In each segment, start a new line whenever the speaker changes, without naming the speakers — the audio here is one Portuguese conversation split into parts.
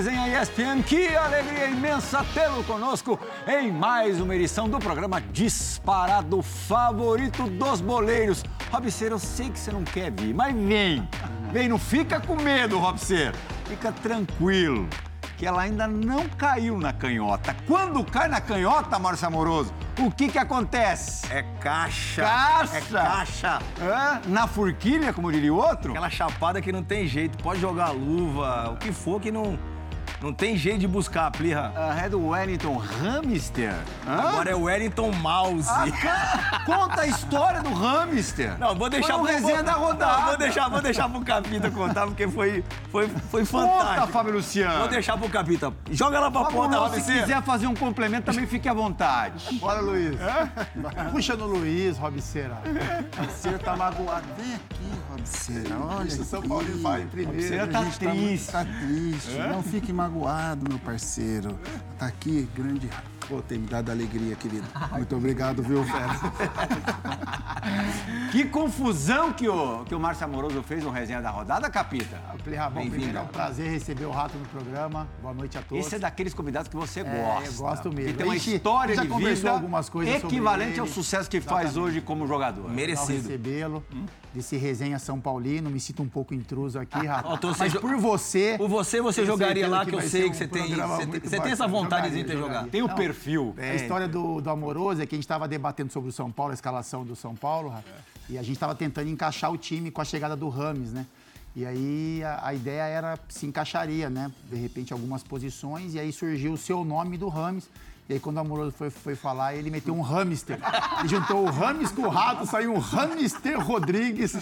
Resenha ESPN, que alegria imensa tê-lo conosco em mais uma edição do programa Disparado Favorito dos Boleiros. Robseiro, eu sei que você não quer vir, mas vem, vem, não fica com medo, Robseiro, fica tranquilo, que ela ainda não caiu na canhota. Quando cai na canhota, Márcio Amoroso, o que que acontece?
É caixa.
Caixa.
É caixa.
Hã? Na forquilha, como diria o outro?
Aquela chapada que não tem jeito. Pode jogar luva, o que for que não, não tem jeito de buscar, Plirra.
Ah, é do Wellington Hamster. Hã?
Agora é o Wellington Mouse.
Ah, Conta a história do hamster.
Não, vou deixar
Foi
pro-
resenha
vou-
da rodada.
Não, vou deixar, vou deixar pro Capita contar, porque foi, foi, foi
Conta,
fantástico.
Fábio Luciano.
Vou deixar pro Capita. Joga lá pra
Fábio,
ponta,
se
Robinho.
quiser fazer um complemento, também fique à vontade.
Bora, Luiz. Puxa no Luiz, Robiceira. Robiceira tá magoado. Vem aqui, Robiceira. Olha
São Paulo vai em primeiro.
Robiceira tá
gente muito-
triste.
Tá triste. Não fique magoado, meu parceiro. Tá aqui, grande... Pô, tem me dado alegria, querido. Muito obrigado, viu, velho?
Que confusão que o, que o Márcio Amoroso fez no resenha da rodada, Capita.
Bom, primeiro é um prazer receber o Rato no programa. Boa noite a todos.
Esse é daqueles convidados que você
É,
gosta.
eu gosto mesmo.
Que tem uma história
já
de
conversou
vida
algumas coisas sobre
equivalente ao sucesso que faz
Exatamente.
hoje como jogador.
Merecido.
recebê-lo. Desse resenha São Paulino. Me sinto um pouco intruso aqui, Rato.
Ó, então
Mas
jo-
por você...
Por você, você jogaria lá, que eu
vai
sei que
um
você tem.
programa
Você tem, você tem essa vontade de ter
jogaria.
Tem o
Não,
perfil.
É, a história do, do Amoroso é que a gente estava debatendo sobre o São Paulo, a escalação do São Paulo, Rafa, e a gente estava tentando encaixar o time com a chegada do Rames, né? E aí a, a ideia era se encaixaria, né? De repente algumas posições, e aí surgiu o seu nome do Rames. E aí quando o Amoroso foi, foi falar, ele meteu um hamster. Ele juntou o Rames com o Rato, saiu um hamster Rodrigues.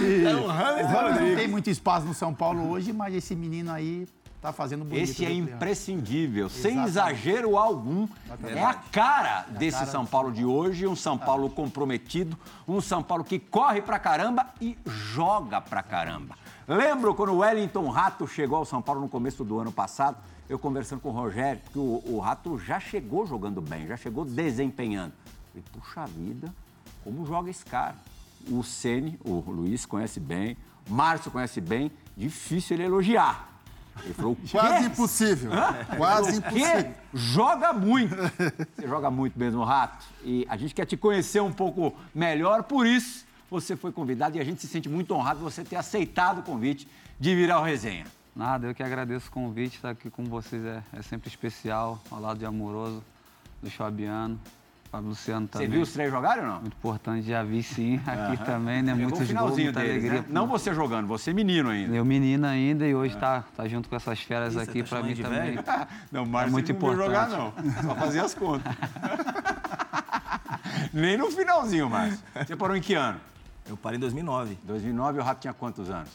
E,
É um hamster
o Rames não tem muito espaço no São Paulo hoje, mas esse menino aí tá fazendo bonito.
Esse é imprescindível, sem
Exatamente.
exagero algum. É a cara desse
cara
São Paulo de hoje, um São Paulo comprometido, um São Paulo que corre pra caramba e joga pra caramba. Lembro quando o Wellington Rato chegou ao São Paulo no começo do ano passado, eu conversando com o Rogério, que o, o Rato já chegou jogando bem, já chegou desempenhando. E puxa vida, como joga esse cara? O Ceni, o Luiz conhece bem, o Márcio conhece bem, difícil ele elogiar. Ele falou, "O
Quase impossível.
Hã?
Quase
O quê?
impossível.
Joga muito. Você joga muito mesmo, Rato. E a gente quer te conhecer um pouco melhor, por isso você foi convidado e a gente se sente muito honrado de você ter aceitado o convite de vir ao resenha.
Nada, eu que agradeço o convite, estar aqui com vocês é, é sempre especial, ao lado de Amoroso, do Fabiano, Fábio Luciano
Você
também.
viu os três jogarem ou não?
Muito importante, já vi sim, aqui
Aham.
também, né?
Pegou
Muitos
o finalzinho
gols, muita
deles,
alegria.
né? Não você jogando, você menino ainda.
Eu menino ainda e hoje tá, tá junto com essas feras
você
aqui
tá
pra
chamando
mim
de
também.
velho?
Não, Márcio
muito
não viu jogar, não.
importante.
Só fazia as contas. Nem no finalzinho, Márcio. Você parou em que ano?
Eu parei em 2009.
2009 o Rato tinha quantos anos?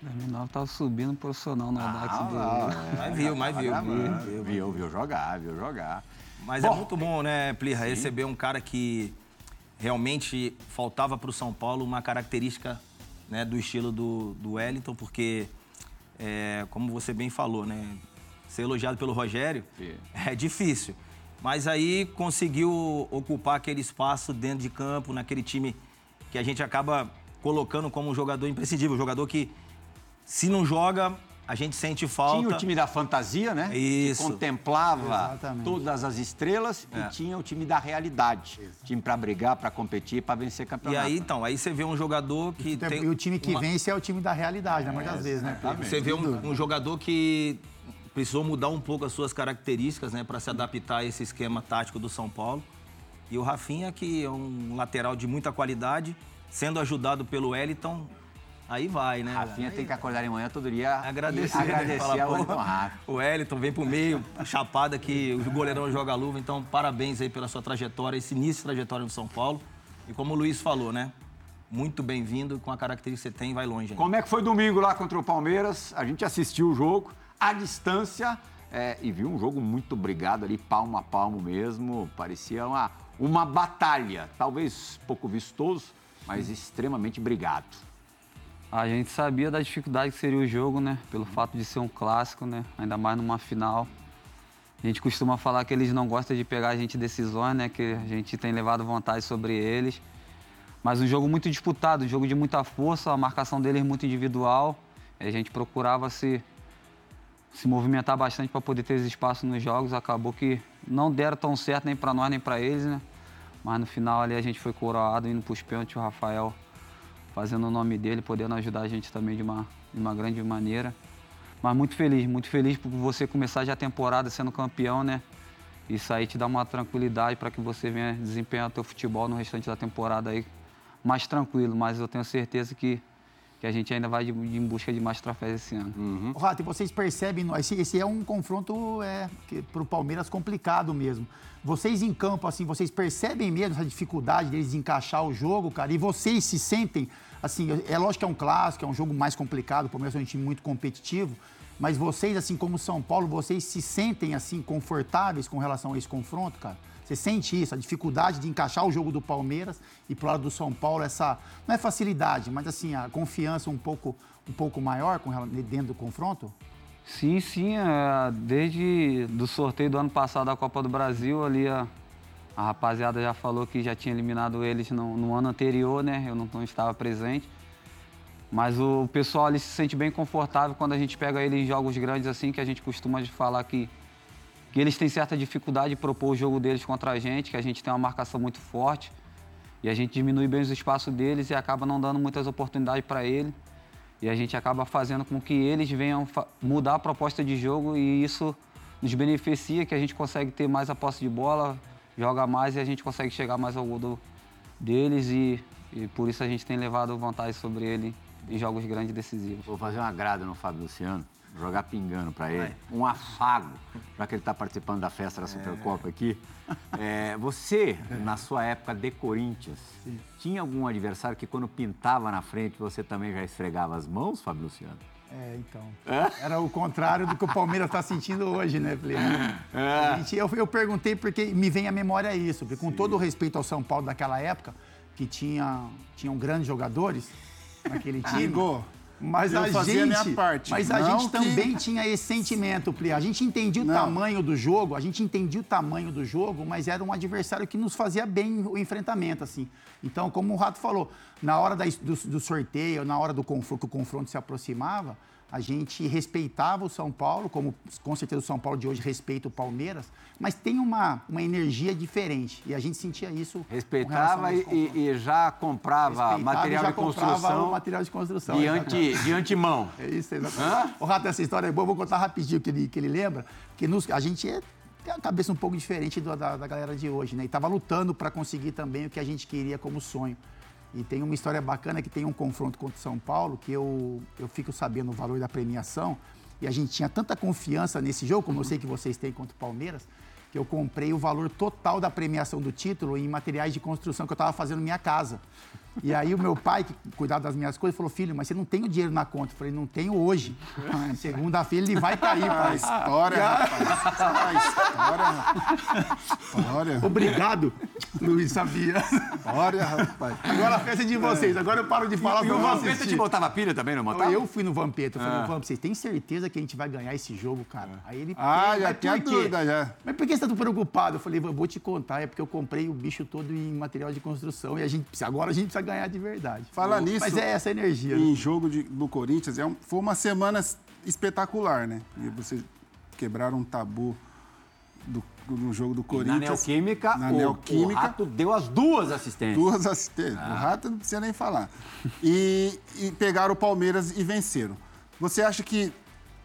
2009 tava subindo profissional Audax
Ah,
do...
lá,
Mas viu, mas viu.
Viu, viu, viu jogar, viu jogar.
Mas
Bom,
é muito bom, né, Plirra, receber um cara que realmente faltava para o São Paulo uma característica né, do estilo do, do Wellington, porque, é, como você bem falou, né, ser elogiado pelo Rogério
Sim.
é difícil. Mas aí conseguiu ocupar aquele espaço dentro de campo, naquele time que a gente acaba colocando como um jogador imprescindível, um jogador que, se não joga, a gente sente falta.
Tinha o time da fantasia, né?
Isso.
Que contemplava
Exatamente.
todas as estrelas
É.
e tinha o time da realidade. Time pra brigar, pra competir, pra vencer
E
campeonato.
aí, então, aí você vê um jogador que tem...
E o time que
uma-
vence é o time da realidade, na maioria das vezes, né?
Você vê um, um jogador que precisou mudar um pouco as suas características, né, para se adaptar a esse esquema tático do São Paulo. E o Rafinha, que é um lateral de muita qualidade, sendo ajudado pelo Wellington, aí vai, né?
Rafinha tem que acordar de manhã todo dia
Agradecer,
e agradecer
Fala,
ao Wellington Rato.
O Wellington vem pro meio, chapada que o goleirão joga a luva. Então, parabéns aí pela sua trajetória, esse início de trajetória no São Paulo. E como o Luiz falou, né? Muito bem-vindo, com a característica que você tem, vai longe. ainda.
Como é que foi domingo lá contra o Palmeiras? A gente assistiu o jogo à distância é, e viu um jogo muito brigado ali, palmo a palmo mesmo. Parecia uma, uma batalha, talvez pouco vistoso, mas extremamente brigado.
A gente sabia da dificuldade que seria o jogo, né? Pelo fato de ser um clássico, né? Ainda mais numa final. A gente costuma falar que eles não gostam de pegar a gente decisões, né? Que a gente tem levado vantagem sobre eles. Mas um jogo muito disputado, um jogo de muita força, a marcação deles muito individual. A gente procurava se, se movimentar bastante para poder ter espaço nos jogos. Acabou que não deram tão certo nem para nós nem para eles, né? Mas no final ali a gente foi coroado indo para os pênaltis, o Rafael fazendo o nome dele, podendo ajudar a gente também de uma, de uma grande maneira. Mas muito feliz, muito feliz por você começar já a temporada sendo campeão, né? Isso aí te dá uma tranquilidade para que você venha desempenhar o teu futebol no restante da temporada aí mais tranquilo, mas eu tenho certeza que que a gente ainda vai de, de, em busca de mais troféus esse ano.
Uhum. Rato, e vocês percebem, esse, esse é um confronto é, para o Palmeiras complicado mesmo. Vocês em campo, assim, vocês percebem mesmo essa dificuldade deles encaixar o jogo, cara? E vocês se sentem, assim, é lógico que é um clássico, é um jogo mais complicado, o Palmeiras é um time muito competitivo, mas vocês, assim como São Paulo, vocês se sentem, assim, confortáveis com relação a esse confronto, cara? Você sente isso, a dificuldade de encaixar o jogo do Palmeiras e pro lado do São Paulo, essa, não é facilidade, mas assim, a confiança um pouco, um pouco maior com, dentro do confronto?
Sim, sim. É, desde do sorteio do ano passado da Copa do Brasil, ali a, a rapaziada já falou que já tinha eliminado eles no, no ano anterior, né? Eu não, não, estava presente. Mas o pessoal ali se sente bem confortável quando a gente pega ele em jogos grandes assim, que a gente costuma falar que que eles têm certa dificuldade de propor o jogo deles contra a gente, que a gente tem uma marcação muito forte e a gente diminui bem os espaços deles e acaba não dando muitas oportunidades para ele. E a gente acaba fazendo com que eles venham mudar a proposta de jogo e isso nos beneficia, que a gente consegue ter mais a posse de bola, joga mais e a gente consegue chegar mais ao gol do, deles e, e por isso a gente tem levado vantagem sobre ele em jogos grandes e decisivos.
Vou fazer um agrado no Fábio Luciano jogar pingando para ele, Vai. um afago, já que ele está participando da festa da Supercopa é. aqui. É, você, na sua época de Corinthians, Sim. tinha algum adversário que quando pintava na frente você também já esfregava as mãos, Fábio Luciano?
É, então. É? Era o contrário do que o Palmeiras está sentindo hoje, né, Felipe? É. Gente, eu, eu perguntei porque me vem à memória isso, porque com Sim. todo o respeito ao São Paulo daquela época, que tinha, tinham grandes jogadores naquele time. Ligou. Mas eu a gente, a minha parte. Mas a gente que... também tinha esse sentimento, Pri. A gente entendia o Não. tamanho do jogo, a gente entendia o tamanho do jogo, mas era um adversário que nos fazia bem o enfrentamento, assim. Então, como o Rato falou, na hora da, do, do, sorteio, na hora do confronto, que o confronto se aproximava, a gente respeitava o São Paulo, como com certeza o São Paulo de hoje respeita o Palmeiras, mas tem uma, uma energia diferente. E a gente sentia isso.
Respeitava e, e, já comprava material já de construção.
material de construção.
De, anti, de antemão.
É isso, exatamente. O Rato, essa história é boa, vou contar rapidinho que ele, que ele lembra. Que nos, a gente é, tem a cabeça um pouco diferente do, da, da galera de hoje, né? E estava lutando para conseguir também o que a gente queria como sonho. E tem uma história bacana que tem um confronto contra o São Paulo, que eu, eu fico sabendo o valor da premiação. E a gente tinha tanta confiança nesse jogo, como eu sei que vocês têm contra o Palmeiras, eu comprei o valor total da premiação do título em materiais de construção que eu estava fazendo minha casa. E aí o meu pai, que cuidava das minhas coisas, falou, filho, mas você não tem o dinheiro na conta. Eu falei, não tenho hoje. Segunda-feira ele vai cair, pai.
História, rapaz. História. História.
Obrigado, Luiz Sabia.
História, rapaz.
Agora a festa é de vocês. Agora eu paro de falar.
E, e o Vampeta te botava pilha também, não botava?
Eu fui no Vampeta. Eu falei, ah. vocês têm certeza que a gente vai ganhar esse jogo, cara?
É. Aí ele... Ah, já tinha dúvida, já.
Mas por que você tá tão preocupado? Eu falei, vou te contar. É porque eu comprei o bicho todo em material de construção. E a gente, agora a gente precisa ganhar de verdade.
Fala nisso.
Mas é essa energia.
Em né? jogo de, do Corinthians, é um, foi uma semana espetacular, né? E vocês quebraram um tabu do, no jogo do Corinthians.
E na Neoquímica, na o, Neoquímica, o Rato deu as duas assistências.
Duas assistências. Ah. O Rato não precisa nem falar. E, e pegaram o Palmeiras e venceram. Você acha que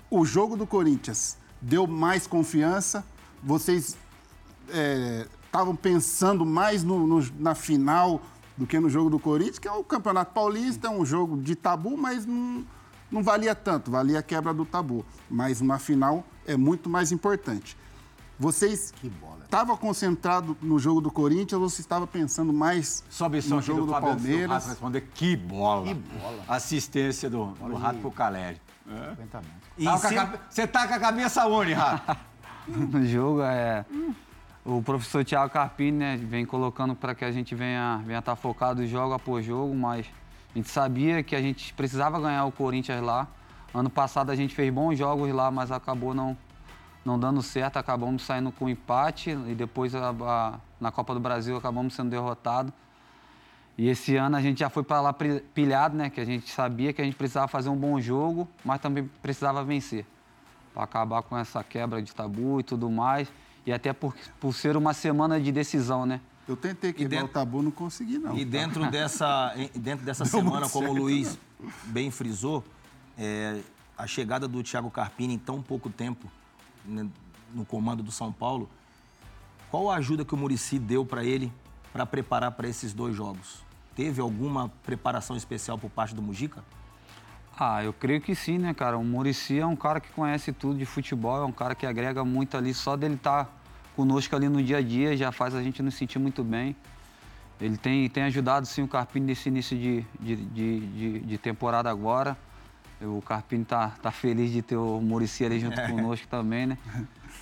o jogo do Corinthians deu mais confiança? Vocês estavam é, pensando mais no, no, na final do que no jogo do Corinthians, que é o Campeonato Paulista, é um jogo de tabu, mas não, não valia tanto, valia a quebra do tabu. Mas uma final é muito mais importante. Vocês estavam concentrados no jogo do Corinthians ou você estava pensando mais
Sobe no jogo do, do Palmeiras? Do responder que bola. Que bola. Assistência do, do Rato pro Caleri. É. Você tá com a cabeça onde, Rato?
no jogo é o professor Thiago Carpini né, vem colocando para que a gente venha estar tá focado jogo após jogo, mas a gente sabia que a gente precisava ganhar o Corinthians lá. Ano passado a gente fez bons jogos lá, mas acabou não, não dando certo, acabamos saindo com empate e depois a, a, na Copa do Brasil acabamos sendo derrotados. E esse ano a gente já foi para lá pilhado, né? Que a gente sabia que a gente precisava fazer um bom jogo, mas também precisava vencer. Para acabar com essa quebra de tabu e tudo mais. E até por, por ser uma semana de decisão, né?
Eu tentei quebrar
dentro-
o tabu, não consegui, não.
E dentro dessa, em- dentro dessa semana, como o Luiz bem frisou, é, a chegada do Thiago Carpini em tão pouco tempo né, no comando do São Paulo, qual a ajuda que o Murici deu para ele para preparar para esses dois jogos? Teve alguma preparação especial por parte do Mujica?
Ah, eu creio que sim, né, cara? O Murici é um cara que conhece tudo de futebol, é um cara que agrega muito ali. Só dele estar conosco ali no dia a dia já faz a gente nos sentir muito bem. Ele tem, tem ajudado, sim, o Carpini nesse início de, de, de, de- de temporada agora. O Carpini tá, tá feliz de ter o Murici ali junto conosco também, né?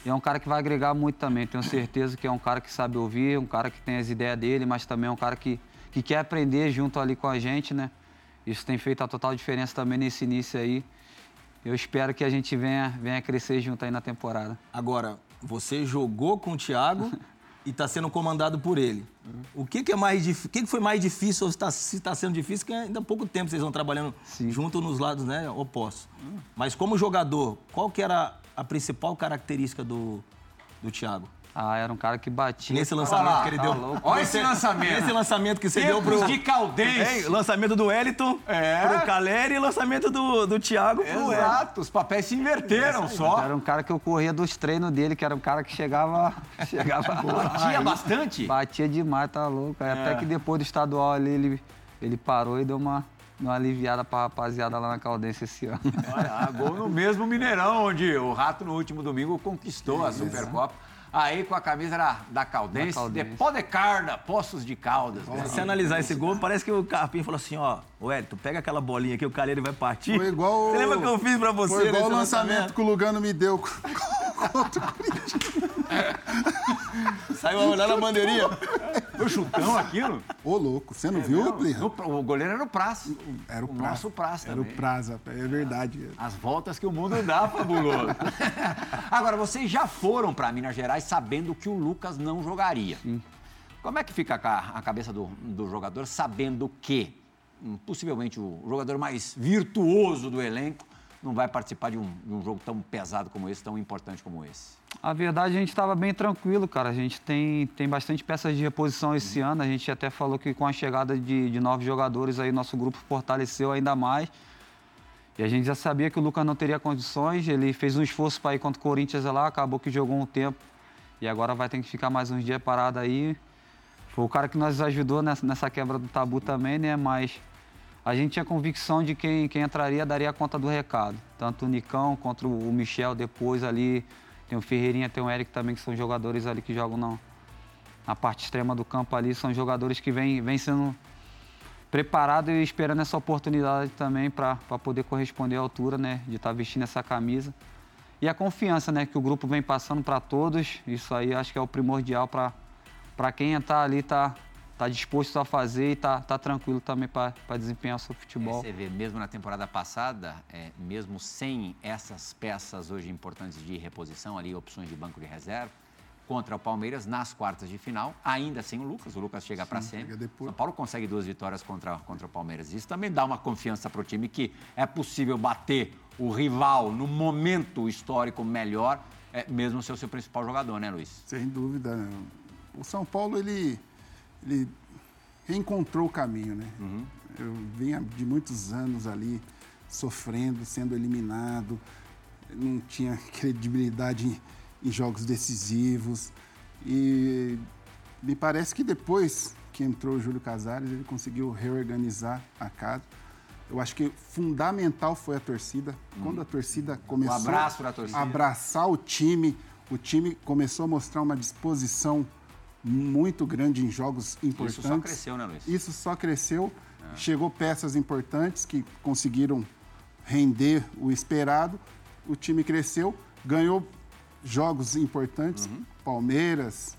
E é um cara que vai agregar muito também. Tenho certeza que é um cara que sabe ouvir, um cara que tem as ideias dele, mas também é um cara que, que quer aprender junto ali com a gente, né? Isso tem feito a total diferença também nesse início aí. Eu espero que a gente venha, venha crescer junto aí na temporada.
Agora, você jogou com o Thiago e está sendo comandado por ele. O que, que é mais o que, que foi mais difícil ou se está se tá sendo difícil? Que ainda há pouco tempo vocês vão trabalhando
Sim.
junto nos lados né, opostos. Mas como jogador, qual que era a principal característica do, do Thiago?
Ah, era um cara que batia.
Nesse lançamento
lá,
que ele
tá
deu.
louco.
Olha esse lançamento.
Nesse lançamento que você deu
Tempos
pro.
de Caldense.
Hein? lançamento do Wellington
É.
pro Caleri e lançamento do, do Thiago pro Wellington.
Exato, os papéis se inverteram só.
Era um cara que eu corria dos treinos dele, que era um cara que chegava. chegava
Batia bastante.
Batia demais, tá louco. Aí Até que depois do estadual ali, ele, ele parou e deu uma, uma aliviada pra rapaziada lá na Caldense esse ano.
Olha, gol no mesmo Mineirão, onde o Rato no último domingo conquistou a Supercopa. Aí com a camisa da, da Caldense,
Da Caldense.
de Pó de Carda, Poços de Caldas. né?
Se você analisar esse gol, parece que o Carpinho falou assim, ó, Wellington, pega aquela bolinha aqui, o Caleri vai partir.
Foi igual.
Você lembra que eu fiz pra você
Foi igual o
nesse
lançamento que o Lugano me deu contra o
Saiu a olhar na bandeirinha.
Foi chutão aquilo?
Ô, louco, você não viu, Plirra?
No- o goleiro era o Praça.
Era o
o
Praça.
nosso Praça
Era o
também.
Praza, é verdade.
As voltas que o mundo dá, fabuloso. Agora, vocês já foram para Minas Gerais sabendo que o Lucas não jogaria. Como é que fica a ca- a cabeça do, do jogador sabendo que possivelmente o jogador mais virtuoso do elenco não vai participar de um, de um jogo tão pesado como esse, tão importante como esse?
A verdade, a gente estava bem tranquilo, cara. A gente tem, tem bastante peças de reposição esse ano. A gente até falou que com a chegada de, de novos jogadores aí, nosso grupo fortaleceu ainda mais. E a gente já sabia que o Lucas não teria condições. Ele fez um esforço para ir contra o Corinthians lá, acabou que jogou um tempo. E agora vai ter que ficar mais uns dias parado aí. Foi o cara que nos ajudou nessa, nessa quebra do tabu também, né? Mas a gente tinha convicção de quem, quem entraria daria conta do recado. Tanto o Nicão contra o Michel depois ali. Tem o Ferreirinha, tem o Eric também, que são jogadores ali que jogam na, na parte extrema do campo ali. São jogadores que vêm vêm sendo preparados e esperando essa oportunidade também para poder corresponder à altura, né? De estar vestindo essa camisa. E a confiança, né? Que o grupo vem passando para todos. Isso aí acho que é o primordial para para quem está ali, tá, tá disposto a fazer e tá, tá tranquilo também para desempenhar o seu futebol.
Você vê, mesmo na temporada passada, é, mesmo sem essas peças hoje importantes de reposição, ali, opções de banco de reserva, contra o Palmeiras nas quartas de final, ainda sem o Lucas. O Lucas chega para sempre. São Paulo consegue duas vitórias contra, contra o Palmeiras. Isso também dá uma confiança para o time que é possível bater o rival no momento histórico melhor, é, mesmo ser o seu principal jogador, né, Luiz?
Sem dúvida. O São Paulo, ele, ele reencontrou o caminho, né? Eu vinha de muitos anos ali sofrendo, sendo eliminado, não tinha credibilidade em, em jogos decisivos. E me parece que depois que entrou o Júlio Casares, ele conseguiu reorganizar a casa. Eu acho que fundamental foi a torcida. Quando a torcida começou
abraço pra torcida.
a abraçar o time, o time começou a mostrar uma disposição muito grande em jogos importantes.
Isso só cresceu, né, Luiz?
Isso só cresceu. Chegou peças importantes que conseguiram render o esperado. O time cresceu, ganhou jogos importantes, Palmeiras,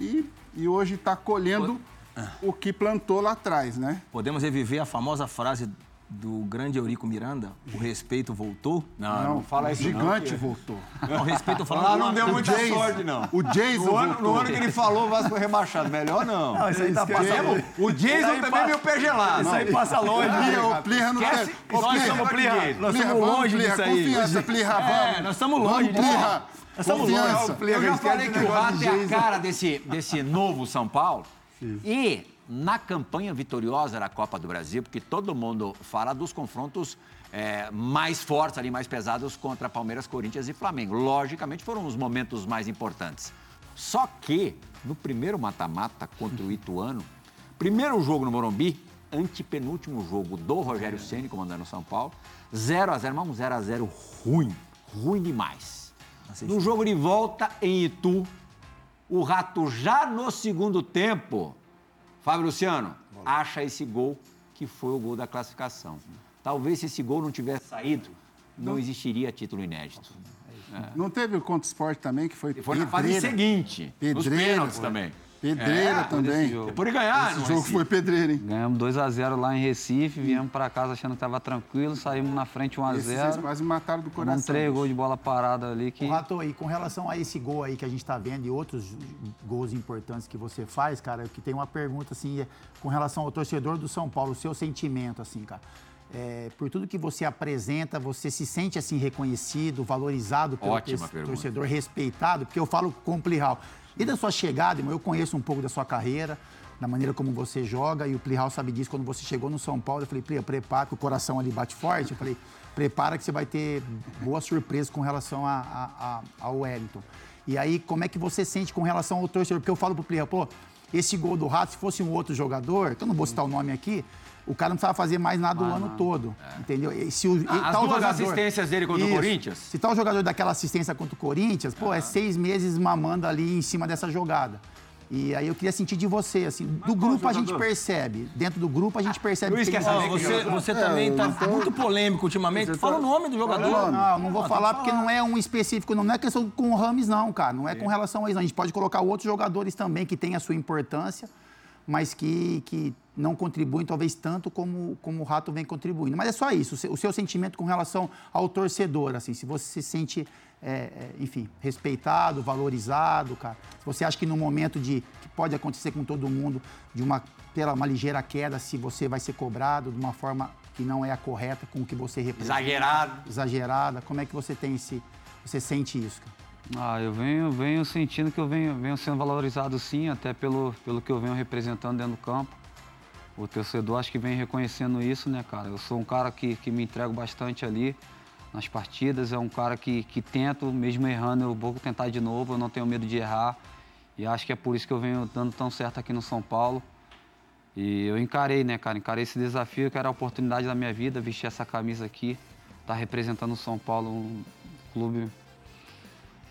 e, e hoje está colhendo o que plantou lá atrás, né?
Podemos reviver a famosa frase do grande Eurico Miranda, o respeito voltou.
Não, não, fala
o
isso
gigante
não,
voltou.
Não, respeito falando.
Lá não deu muita
Jason.
sorte, não.
O Jason
No ano,
voltou.
no ano que ele falou, o Vasco foi rebaixado. Melhor não.
Não, isso aí tá passando.
O Jason também
passa-
é meio pé gelado.
Isso aí passa longe.
Plirra, o Plirra não
Esquece-
quer. Ô,
nós
Plirra,
somos
Plirra,
Plirra.
nós estamos
vamos,
longe
Plirra,
disso aí.
Confiança, Plirra, vamos.
É, nós estamos longe
Vamos,
disso.
Plirra.
Nós estamos longe.
Eu já falei
o
que o Rato é a
Jason.
cara desse, desse novo São Paulo. E na campanha vitoriosa da Copa do Brasil, porque todo mundo fala dos confrontos é, mais fortes ali, mais pesados contra Palmeiras, Corinthians e Flamengo. Logicamente foram os momentos mais importantes. Só que no primeiro mata-mata contra o Ituano, primeiro jogo no Morumbi, antepenúltimo jogo do Rogério Ceni comandando São Paulo, 0 a 0 mas um 0 a 0 ruim, ruim demais. No jogo de volta em Itu, o Rato já no segundo tempo, Fábio Luciano, acha esse gol que foi o gol da classificação. Talvez se esse gol não tivesse saído, não existiria título inédito.
Não teve o Conto Esporte também, que foi
E foi na fase seguinte, nos
Pedreira.
pênaltis também.
Pedreira
É,
também.
Depois de ganhar,
Esse jogo foi pedreira, hein?
Ganhamos 2 a 0 lá em Recife, viemos para casa achando que estava tranquilo, saímos na frente 1 a
Esses vocês
0
quase mataram do coração.
Tomamos três gols de bola parada ali que
Rato, e com relação a esse gol aí que a gente está vendo e outros gols importantes que você faz, cara, que tem uma pergunta assim, é, com relação ao torcedor do São Paulo, o seu sentimento, assim, cara. É, por tudo que você apresenta, você se sente assim reconhecido, valorizado pelo
Ótima
tor-
pergunta.
torcedor, respeitado, porque eu falo com o Plihal. E da sua chegada, irmão, eu conheço um pouco da sua carreira, da maneira como você joga, e o Plihal sabe disso. Quando você chegou no São Paulo, eu falei, Plihal, prepara, que o coração ali bate forte. Eu falei, prepara que você vai ter boa surpresa com relação a, a- a- ao Wellington. E aí, como é que você sente com relação ao torcedor? Porque eu falo pro Plihal, pô, esse gol do Rato, se fosse um outro jogador, que eu não vou citar o nome aqui, o cara não precisava fazer mais nada o ano todo, entendeu? E se o, e
Ah, as
tal
duas
jogador-
assistências dele contra o
Isso.
Corinthians?
Se tal jogador daquela assistência contra o Corinthians, pô, é seis meses mamando ali em cima dessa jogada. E aí eu queria sentir de você, assim, do grupo a gente percebe, dentro do grupo a gente percebe
Luiz
que
quer saber
você, você também tá muito polêmico ultimamente. Fala o nome do jogador.
Não, não, não vou
Ah,
falar porque não é um específico, não, não é questão com o Rames, não, cara. Não é com relação a isso, não. A gente pode colocar outros jogadores também que têm a sua importância, mas que, que não contribuem talvez tanto como, como o Rato vem contribuindo. Mas é só isso, o seu, sentimento com relação ao torcedor, assim, se você se sente, é, é, enfim, respeitado, valorizado, cara. Se você acha que no momento de que pode acontecer com todo mundo, de uma ter uma ligeira queda, se você vai ser cobrado de uma forma que não é a correta com o que você representa
Exagerado.
exagerada? Como é que você tem esse. Você sente isso, cara?
Ah, eu venho, venho sentindo que eu venho, venho sendo valorizado sim, até pelo, pelo que eu venho representando dentro do campo. O torcedor acho que vem reconhecendo isso, né, cara? Eu sou um cara que, que me entrego bastante ali nas partidas, é um cara que, que tento, mesmo errando, eu vou tentar de novo, eu não tenho medo de errar. E acho que é por isso que eu venho dando tão certo aqui no São Paulo. E eu encarei, né, cara? Encarei esse desafio, que era a oportunidade da minha vida, vestir essa camisa aqui, estar representando o São Paulo, um clube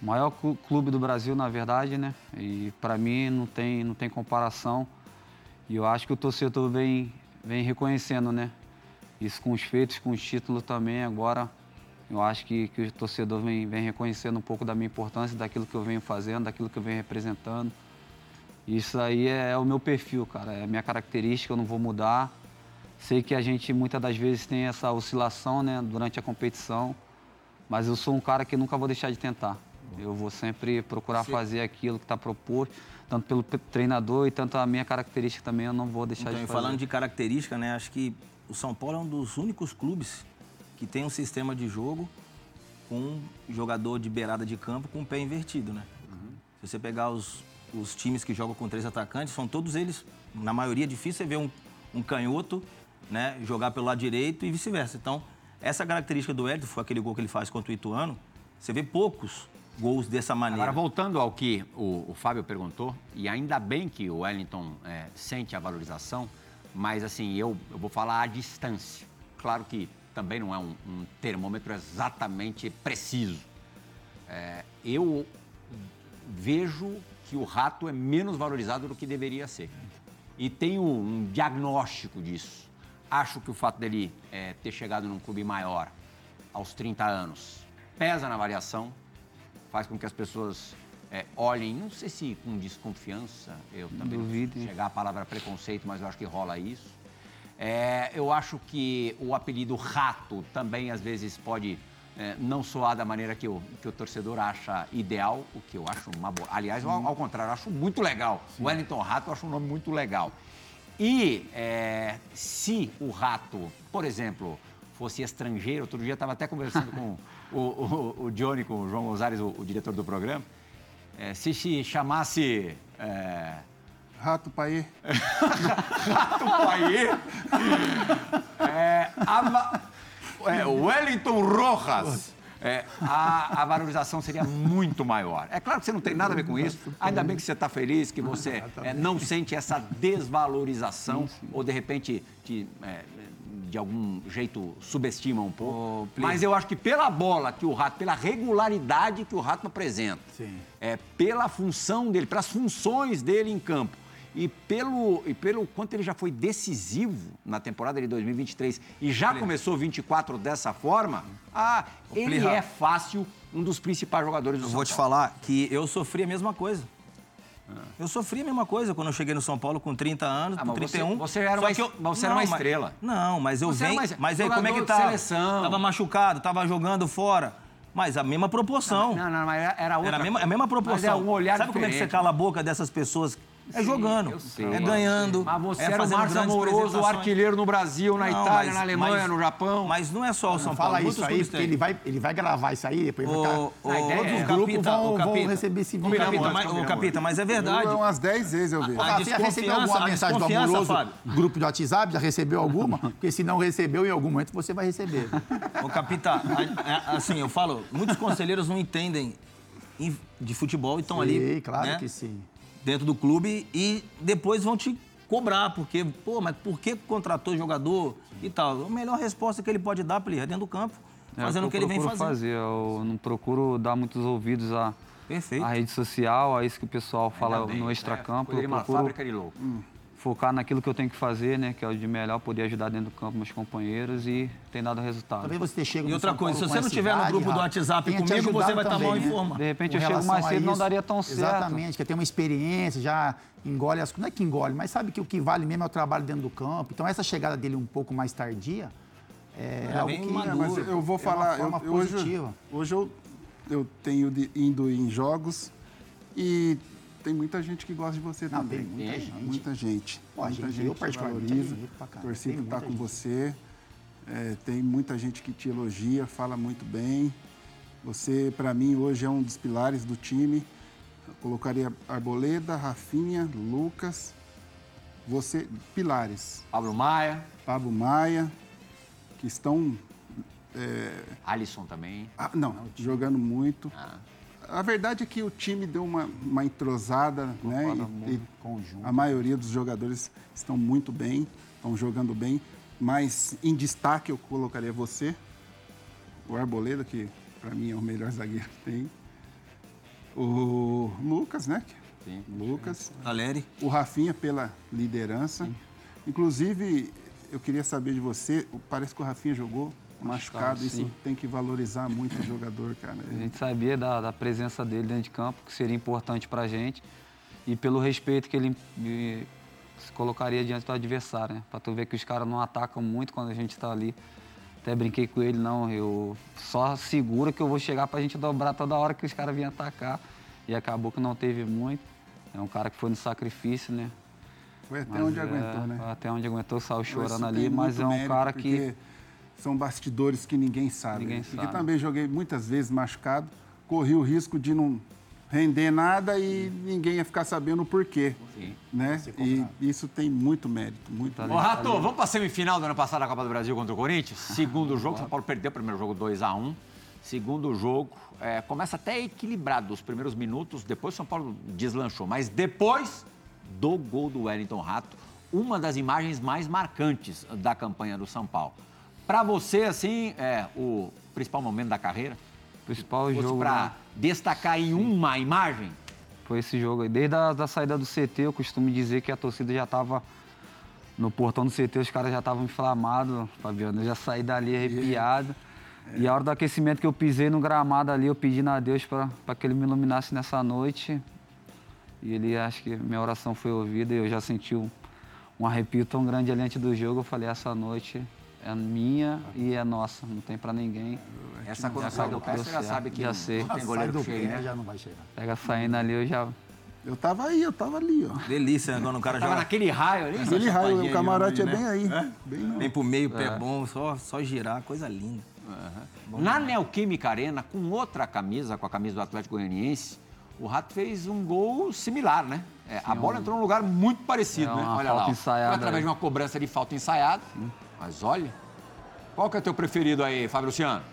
o maior clu- clube do Brasil, na verdade, né? E para mim não tem, não tem comparação. E eu acho que o torcedor vem, vem reconhecendo, né? Isso com os feitos, com os títulos também. Agora, eu acho que, que o torcedor vem, vem reconhecendo um pouco da minha importância, daquilo que eu venho fazendo, daquilo que eu venho representando. Isso aí é, é o meu perfil, cara. É a minha característica, eu não vou mudar. Sei que a gente muitas das vezes tem essa oscilação, né? Durante a competição. Mas eu sou um cara que nunca vou deixar de tentar. Eu vou sempre procurar fazer aquilo que está proposto, tanto pelo pe- treinador e tanto a minha característica também, eu não vou deixar
Então,
de fazer.
falando de característica, né? Acho que o São Paulo é um dos únicos clubes que tem um sistema de jogo com um jogador de beirada de campo com o pé invertido, né? Se você pegar os, os times que jogam com três atacantes, são todos eles, na maioria, é difícil você ver um, um canhoto né, jogar pelo lado direito e vice-versa. Então, essa característica do Hélio, foi aquele gol que ele faz contra o Ituano, você vê poucos gols dessa maneira.
Agora, voltando ao que o, o Fábio perguntou, e ainda bem que o Wellington é, sente a valorização, mas assim, eu, eu vou falar à distância. Claro que também não é um, um termômetro exatamente preciso. É, eu vejo que o rato é menos valorizado do que deveria ser. E tenho um diagnóstico disso. Acho que o fato dele é, ter chegado num clube maior aos 30 anos pesa na avaliação, faz com que as pessoas é, olhem, não sei se com desconfiança, eu também não
Duvidem.
chegar a palavra preconceito, mas eu acho que rola isso. É, eu acho que o apelido rato também às vezes pode é, não soar da maneira que o, que o torcedor acha ideal, o que eu acho uma boa. Aliás, ao, ao contrário, eu acho muito legal. Wellington Rato eu acho um nome muito legal. E é, se o rato, por exemplo, fosse estrangeiro, outro dia estava até conversando com o, o, o Johnny, com o João Gonzalez, o, o diretor do programa, é, se se chamasse. É,
Rato Paê.
Rato Paiê. É, é, Wellington Rojas. É, a, a valorização seria muito maior. É claro que você não tem nada a ver com isso. Ainda bem que você está feliz, que você é, não sente essa desvalorização ou de repente te, é, de algum jeito subestima um pouco. Mas eu acho que pela bola que o Rato, pela regularidade que o Rato apresenta,
Sim.
é, pela função dele, pelas funções dele em campo e pelo, e pelo quanto ele já foi decisivo na temporada de 2023 e já começou 24 dessa forma, ah, ele é fácil um dos principais jogadores do
Eu
São
vou te falar que eu sofri a mesma coisa. Eu sofri a mesma coisa quando eu cheguei no São Paulo com 30 anos,
Ah,
com
mas você-
31.
você era uma mas você era uma
mas-
estrela.
Não, mas eu venho. Mas aí, como é que tá?
seleção.
Tava machucado, tava jogando fora. Mas a mesma proporção.
Não, não, mas era- outra
Era a mesma, a mesma proporção.
Mas é um olhar
Sabe como é que você
diferente.
cala a boca dessas pessoas? É jogando,
eu sei,
é
eu
ganhando,
Mas você
é
era o Márcio
grandes
Amoroso, o artilheiro no Brasil, na
Não,
Itália,
mas-
na Alemanha,
mas-
no Japão.
Mas não é só o São Paulo.
Fala
muitos
isso aí,
clubes
porque ele vai, ele vai gravar isso aí, depois vai
Ô,
ficar... ideia,
outros
os
Capita,
grupos vão, vão receber esse vídeo.
Capita, mas,
combinamos.
Capita, mas é
Eu,
verdade.
umas 10 vezes eu vi.
Ô,
A
Rafinha, recebeu alguma
a
mensagem do Amoroso,
Fábio.
grupo de WhatsApp? Já recebeu alguma? Porque se não recebeu, em algum momento você vai receber.
Ô, Capita, a- a- assim, eu falo, muitos conselheiros não entendem em- de futebol e estão ali.
Sim, claro
né,
que sim.
Dentro do clube e depois vão te cobrar, porque, pô, mas por que contratou jogador e tal? A melhor resposta que ele pode dar para ele é dentro do campo,
É
fazendo o que
eu
ele vem fazendo.
fazer. Eu não procuro dar muitos ouvidos à,
Perfeito.
à rede social, a isso que o pessoal fala
bem,
no
né?
extracampo.
De
Eu
uma
procuro
fábrica de louco.
Focar naquilo que eu tenho que fazer, né? Que é o de melhor, poder ajudar dentro do campo meus companheiros e tem dado resultado.
Talvez você chega
E outra
São
coisa,
Paulo
se você não
essa
tiver no grupo do WhatsApp comigo, você vai estar mal
também, né?
informado.
De repente
Com
eu chego mais cedo, não
isso,
daria tão certo.
Exatamente, que tem uma experiência, já engole as Não é que engole, mas sabe que o que vale mesmo é o trabalho dentro do campo. Então, essa chegada dele um pouco mais tardia é,
É,
algo que.
maduro.
É, mas eu vou
é
falar.
Uma
eu-
forma
eu hoje,
positiva.
hoje eu, eu tenho de- indo em jogos e tem muita gente que gosta de você
Não,
também.
tem muita gente.
Muita gente.
Pô,
muita
gente, eu
te
particularmente
valoriza. A torcida
Tem
está com
gente.
você. É, tem muita gente que te elogia, fala muito bem. Você, para mim, hoje é um dos pilares do time. Eu colocaria Arboleda, Rafinha, Lucas. Você, pilares.
Pablo Maia,
Pablo Maia, que estão
Alisson também.
Ah, não, jogando muito.
Ah.
A verdade é que o time deu uma, uma entrosada, né? E, e
conjunto.
a maioria dos jogadores estão muito bem, estão jogando bem. Mas em destaque eu colocaria você, o Arboleda, que para mim é o melhor zagueiro que tem. O Lucas, né?
Sim.
Lucas.
Valeri.
O Rafinha pela liderança. Inclusive, eu queria saber de você, parece que o Rafinha jogou machucado, isso
sim.
tem que valorizar muito o jogador, cara.
A gente sabia da, da presença dele dentro de campo, que seria importante pra gente. E pelo respeito que ele se colocaria diante do adversário, né? Pra tu ver que os caras não atacam muito quando a gente tá ali. Até brinquei com ele, não, eu só seguro que eu vou chegar pra gente dobrar toda hora que os caras vinham atacar. E acabou que não teve muito. É um cara que foi no sacrifício, né?
Foi até
Mas
onde
é,
aguentou, né?
Até onde aguentou, saiu chorando ali, mas é um cara que.
São bastidores que ninguém sabe.
Ninguém
né? Porque
sabe.
também joguei muitas vezes machucado, corri o risco de não render nada e ninguém ia ficar sabendo o porquê.
Sim.
Né? E isso tem muito mérito, muito
Tá
mérito.
Ô, Rato, vamos para a semifinal do ano passado da Copa do Brasil contra o Corinthians? Segundo jogo, São Paulo perdeu o primeiro jogo 2 a 1 Segundo jogo, é, começa até equilibrado os primeiros minutos, depois o São Paulo deslanchou. Mas depois do gol do Wellington Rato, uma das imagens mais marcantes da campanha do São Paulo. Para você, assim, é o principal momento da carreira?
Principal jogo.
Para
né?
destacar em uma imagem?
Foi esse jogo aí. Desde a da saída do CT, eu costumo dizer que a torcida já estava no portão do CT, os caras já estavam inflamados, Fabiano. Eu já saí dali arrepiado. E a hora do aquecimento que eu pisei no gramado ali, eu pedindo a Deus para que ele me iluminasse nessa noite. E ele, acho que minha oração foi ouvida e eu já senti um, um arrepio tão grande ali antes do jogo. Eu falei, essa noite é minha e é nossa, não tem pra ninguém.
Essa quando sai do pé, você já sabe que
já
não,
sei.
não tem goleiro
pé,
né?
já não vai chegar.
Pega saindo ali, eu já.
Eu tava aí, eu tava ali, ó.
Delícia, né, quando o cara
Tava
joga.
naquele raio ali.
Aquele raio, o camarote é
de
bem aí.
né?
Bem
pro meio, pé bom, só, só girar, coisa linda.
Na Neoquímica Arena, com outra camisa, com a camisa do Atlético Goianiense, o Rato fez um gol similar, né? É, a bola entrou num lugar muito parecido,
É
né? Olha lá. Foi através
aí.
de uma cobrança de falta ensaiada. Mas olha. Qual que é o teu preferido aí, Fábio Luciano?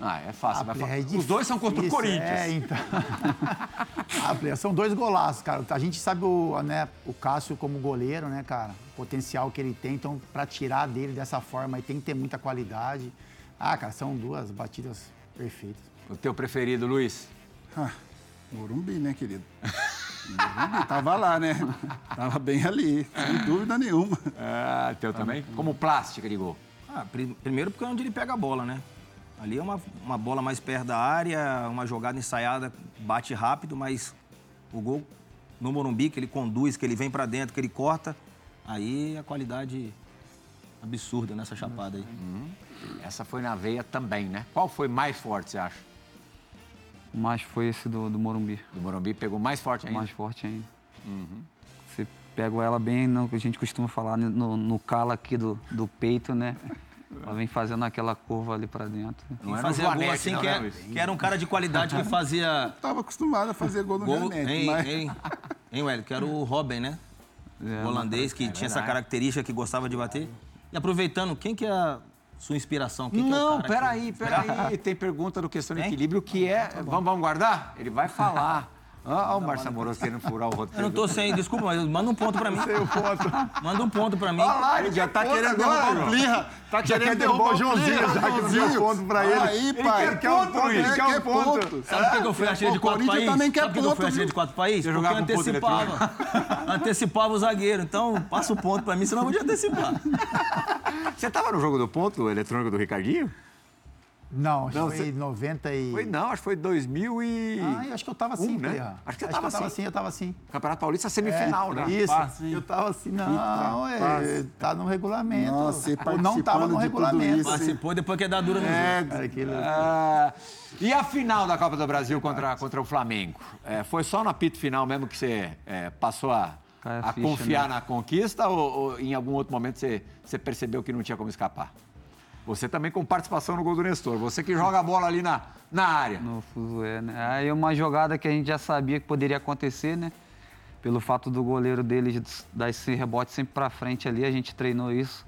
Ah, é fácil. vai
Ah,
falar.
é
Os dois são contra o
difícil,
Corinthians.
É, então. ah, são dois golaços, cara. A gente sabe o, né, o Cássio como goleiro, né, cara? O potencial que ele tem. Então, pra tirar dele dessa forma aí, tem que ter muita qualidade. Ah, cara, são duas batidas perfeitas.
O teu preferido, Luiz?
Ah, Morumbi, né, querido? Morumbi, tava lá, né? Tava bem ali, sem dúvida nenhuma.
Ah, teu também? Como plástica de gol.
Ah, pri- primeiro porque é onde ele pega a bola, né? Ali é uma, uma bola mais perto da área, uma jogada ensaiada, bate rápido, mas o gol no Morumbi, que ele conduz, que ele vem pra dentro, que ele corta, aí a qualidade absurda nessa chapada aí.
Essa foi na veia também, né? Qual foi mais forte, você acha?
Mas foi esse do, do Morumbi.
Do Morumbi pegou mais forte ainda?
mais forte ainda. Você pega ela bem, no que a gente costuma falar, no, no calo aqui do, do peito, né? Ela vem fazendo aquela curva ali pra dentro.
Não era um
fazia gol assim,
não,
que,
né,
é- que era um cara de qualidade que fazia
Tava acostumado a fazer gol no
gol,
Janete,
hein,
mas...
hein, hein, Hélio, que era o Robin, né?
É,
o holandês que tinha essa característica que gostava de bater. E aproveitando, quem que é a sua inspiração? Quem que é o
Não,
cara que-
peraí, peraí. Tem pergunta do Questão de
Tem?
Equilíbrio que é... Vamos, vamos guardar? Ele vai falar. Olha o Márcio Amoroso querendo furar o roteiro.
Eu não tô
do-
sem, desculpa, mas manda um ponto pra mim. Manda um ponto pra mim.
Olha lá, ele
Já tá
quer
querendo
ponto
derrubar o. Plirra. Tá
Já
querendo
quer derrubar o Joãozinho, já que não deu
Joãozinho.
ponto pra ele.
Aí, pai.
quer ponto, Luiz,
Ele
quer um ponto.
ponto.
Sabe por que eu fui
É,
artilheiro de
o
quatro países?
também quer
Sabe por que eu fui
ponto,
artilheiro de quatro países?
Você
Porque
jogava com ponto
antecipava. antecipava o zagueiro. Então, passa o ponto pra mim, senão eu podia antecipar.
Você tava no jogo do ponto eletrônico do Ricardinho?
Não, acho
Não,
que foi
você-
90 e...
Foi não, acho que foi 2000 e...
Ah, eu acho que eu tava assim,
Um, né? Acho que você
eu
tava
tava
assim.
assim, eu tava assim.
Campeonato Paulista semifinal, né?
Isso, eu tava assim, não, é, tá no regulamento.
Nossa,
Ou não tava
participando
no regulamento.
isso.
Participou depois que é dar dura no jogo.
É,
Cara, aquilo-
Ah, e a final da Copa do Brasil contra, contra o Flamengo? É, foi só no apito final mesmo que você é, passou a,
Cai a
a
ficha,
confiar
né?
na conquista ou, ou em algum outro momento você, você percebeu que não tinha como escapar? Você também com participação no gol do Nestor. Você que joga a bola ali na, na área.
No Fuzué, né? Aí uma jogada que a gente já sabia que poderia acontecer, né? Pelo fato do goleiro dele dar esse rebote sempre pra frente ali, a gente treinou isso.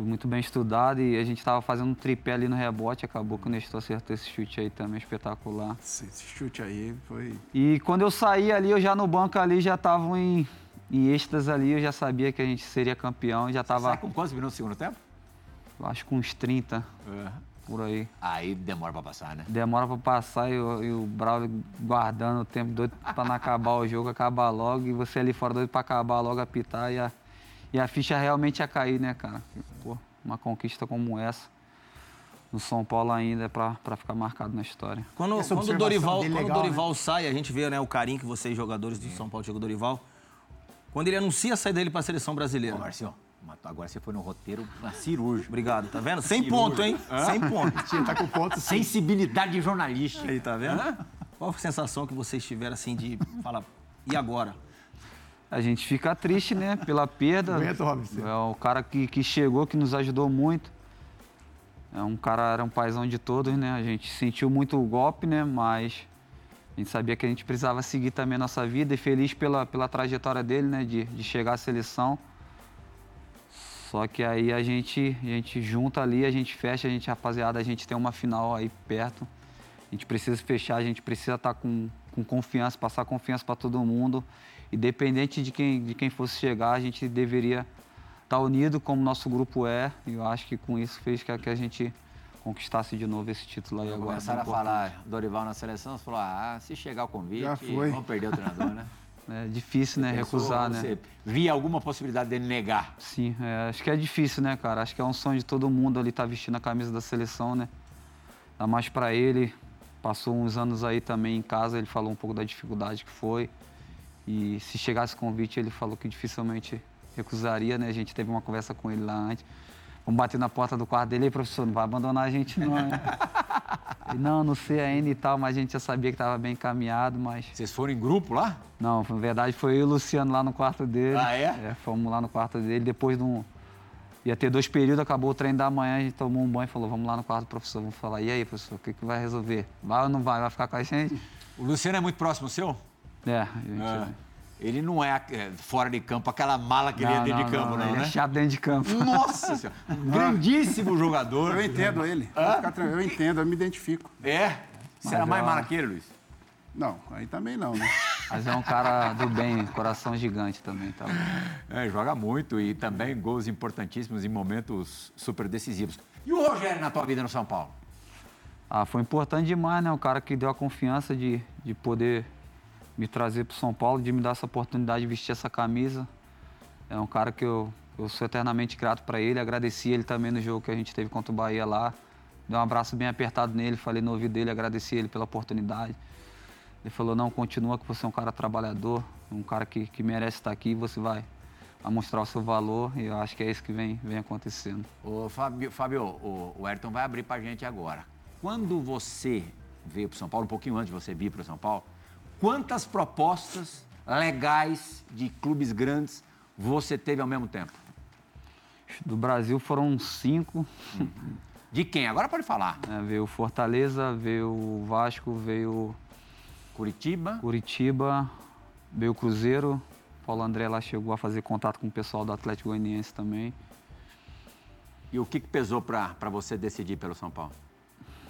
Foi muito bem estudado e a gente tava fazendo um tripé ali no rebote, acabou que o Nestor acertou esse chute aí também espetacular.
Esse chute aí foi...
E quando eu saí ali, eu já no banco ali já tava em, em êxtase ali, eu já sabia que a gente seria campeão, já tava,
Sai com quantos minutos no segundo tempo?
acho que uns 30 por aí.
Aí demora pra passar, né?
Demora pra passar e, o- e o Braulio guardando o tempo doido pra não acabar o jogo, acabar logo. E você ali fora doido pra acabar logo, apitar. E a, e a ficha realmente ia cair, né, cara? Pô, uma conquista como essa no São Paulo ainda é pra, pra ficar marcado na história.
Quando, quando o Dorival,
dele
quando o
legal,
Dorival sai, a gente vê né, o carinho que vocês, jogadores do São Paulo, chegou o Dorival. Quando ele anuncia a saída dele para a seleção brasileira.
Ô, Marcinho, mas agora você foi no roteiro na cirúrgica.
Obrigado, tá vendo? Sem ponto, hein? Sem ponto.
Tá com ponto. sim.
Sensibilidade jornalística.
Aí, tá vendo? Qual a sensação que vocês tiveram assim de falar, e agora?
A gente fica triste, né, pela perda.
Aguenta, Robson.
É o cara que, que chegou, que nos ajudou muito. É um cara, era um paizão de todos, né? A gente sentiu muito o golpe, né? Mas a gente sabia que a gente precisava seguir também a nossa vida e feliz pela, pela trajetória dele, né? De, de chegar à seleção. Só que aí a gente, a gente junta ali, a gente fecha, a gente, rapaziada, a gente tem uma final aí perto. A gente precisa fechar, a gente precisa estar com, com confiança, passar confiança para todo mundo. Independente de quem, de quem fosse chegar, a gente deveria estar unido como nosso grupo é. E eu acho que com isso fez que a, que a gente conquistasse de novo esse título aí agora.
Começaram a
Importante.
falar Dorival na seleção, você falou, ah, se chegar o convite, vamos perder o treinador, né?
É difícil, né? Recusar, né?
Você via alguma possibilidade dele negar?
Sim, é, acho que é difícil, né, cara? Acho que é um sonho de todo mundo ali estar vestindo a camisa da seleção, né? Ainda mais pra ele. Passou uns anos aí também em casa, ele falou um pouco da dificuldade que foi. E se chegasse convite, ele falou que dificilmente recusaria, né? A gente teve uma conversa com ele lá antes. Vamos bater na porta do quarto dele, "Ei, professor, não vai abandonar a gente não, né? Ele, não, não sei ainda e tal, mas a gente já sabia que estava bem encaminhado, mas...
Vocês foram em grupo lá?
Não, na verdade foi eu e o Luciano lá no quarto dele.
Ah, é?
fomos lá no quarto dele, depois de um... Ia ter dois períodos, acabou o treino da manhã, a gente tomou um banho e falou, vamos lá no quarto do professor, vamos falar, e aí, professor, o que, que vai resolver? Vai ou não vai? Vai ficar com a gente?
O Luciano é muito próximo seu?
É, a gente...
É. Ele não é, é, fora de campo aquela mala que ele é dentro de campo, não,
ele
né?
é chato dentro de campo.
Nossa senhora. Grandíssimo jogador.
Eu entendo ele. Tranquilo, Eu entendo, eu me identifico.
É? Você era mais
é-
mala que ele, Luiz?
Não, aí também não, né?
Mas é um cara do bem, coração gigante também, tá?
É, joga muito e também gols importantíssimos em momentos super decisivos. E o Rogério na tua vida no São Paulo?
Ah, foi importante demais, né? O cara que deu a confiança de, de poder me trazer para São Paulo, de me dar essa oportunidade de vestir essa camisa. É um cara que eu, eu sou eternamente grato para ele. Agradeci ele também no jogo que a gente teve contra o Bahia lá. Dei um abraço bem apertado nele, falei no ouvido dele, agradeci ele pela oportunidade. Ele falou, não, continua que você é um cara trabalhador, um cara que, que merece estar aqui, você vai, mostrar o seu valor e eu acho que é isso que vem, vem acontecendo.
Ô, Fábio, Fábio o, o Ayrton vai abrir pra gente agora. Quando você veio para São Paulo, um pouquinho antes de você vir para São Paulo, quantas propostas legais de clubes grandes você teve ao mesmo tempo?
Do Brasil foram cinco,
De quem? Agora pode falar.
É, veio Fortaleza, veio o Vasco, veio o
Curitiba,
Curitiba, veio o Cruzeiro. Paulo André lá chegou a fazer contato com o pessoal do Atlético Goianiense também.
E o que, que pesou para você decidir pelo São Paulo?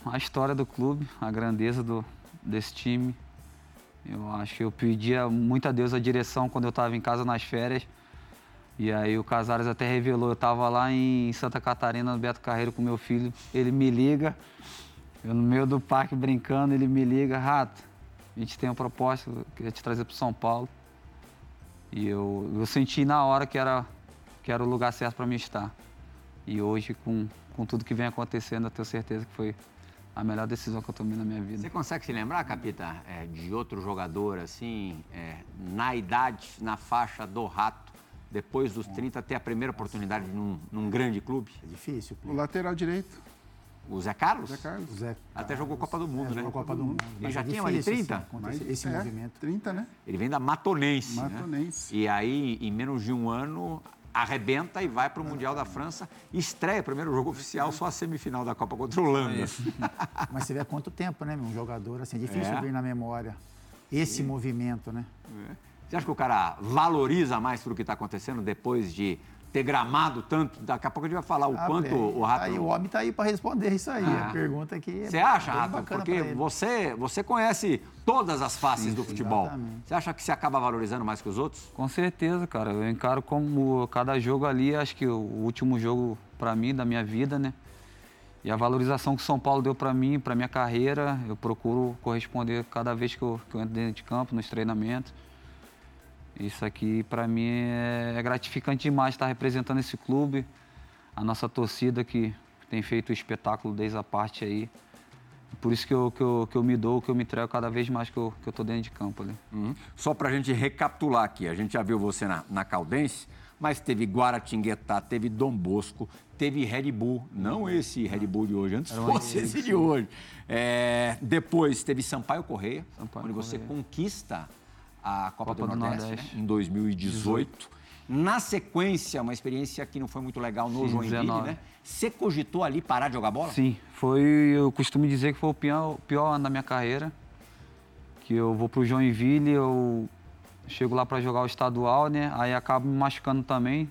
A história do clube, a grandeza do, desse time. Eu acho que eu pedia muito a Deus a direção quando eu estava em casa nas férias. E aí o Casares até revelou, eu estava lá em Santa Catarina, no Beto Carreiro, com meu filho. Ele me liga, eu no meio do parque brincando, ele me liga, Rato, a gente tem uma proposta, queria te trazer para São Paulo. E eu, eu senti na hora que era, que era o lugar certo para mim estar. E hoje, com, com tudo que vem acontecendo, eu tenho certeza que foi a melhor decisão que eu tomei na minha vida.
Você consegue se lembrar, Capita, é, de outro jogador assim, é, na idade, na faixa do rato, depois dos 30, ter a primeira oportunidade num, num grande clube?
É difícil.
O lateral direito,
O Zé Carlos?
Zé Carlos.
Zé
Até jogou Copa do Mundo,
é,
né?
jogou Copa do Mundo.
Ele
Mas
já
é
tinha mais de
difícil,
30?
assim, esse
é,
movimento.
30, né?
Ele vem da Matonense, né?
Matonense.
E aí, em menos de um ano, arrebenta e vai para o Mundial da França. Estreia, primeiro jogo oficial, só a semifinal da Copa contra a Holanda.
Mas você vê há quanto tempo, né, meu? Um jogador, assim, é difícil
É.
vir na memória. Esse movimento, né?
Você acha que o cara valoriza mais tudo o que está acontecendo depois de ter gramado tanto? Daqui a pouco a gente vai falar o
Ah,
quanto
é,
o Rato...
Aí, o homem tá aí para responder isso aí.
Ah.
A pergunta aqui. é
Você acha,
bem
Rato? Porque você, você conhece todas as faces do futebol.
exatamente.
Você acha que você acaba valorizando mais que os outros?
Com certeza, cara. Eu encaro como cada jogo ali, acho que o último jogo para mim, da minha vida, né? E a valorização que o São Paulo deu para mim, para minha carreira, eu procuro corresponder cada vez que eu, que eu entro dentro de campo, nos treinamentos. Isso aqui, para mim, é, é gratificante demais estar representando esse clube, a nossa torcida que tem feito o espetáculo desde a parte aí. Por isso que eu, que eu, que eu me dou, que eu me entrego cada vez mais que eu, que eu tô dentro de campo ali.
Uhum. Só para a gente recapitular aqui, a gente já viu você na, na Caldense, mas teve Guaratinguetá, teve Dom Bosco, teve Red Bull, não esse Red Bull de hoje, antes fosse esse de hoje. É, depois teve Sampaio Correia,
Sampaio
onde você
Correia.
conquista a Copa,
Copa
do,
do
Nordeste,
Nordeste.
né, em 2018. Na sequência, uma experiência que não foi muito legal no
Sim,
Joinville,
19.
né? Você cogitou ali parar de jogar bola?
Sim, foi, eu costumo dizer que foi o pior, pior ano da minha carreira. Que eu vou pro Joinville, eu chego lá para jogar o estadual, né? Aí acabo me machucando também.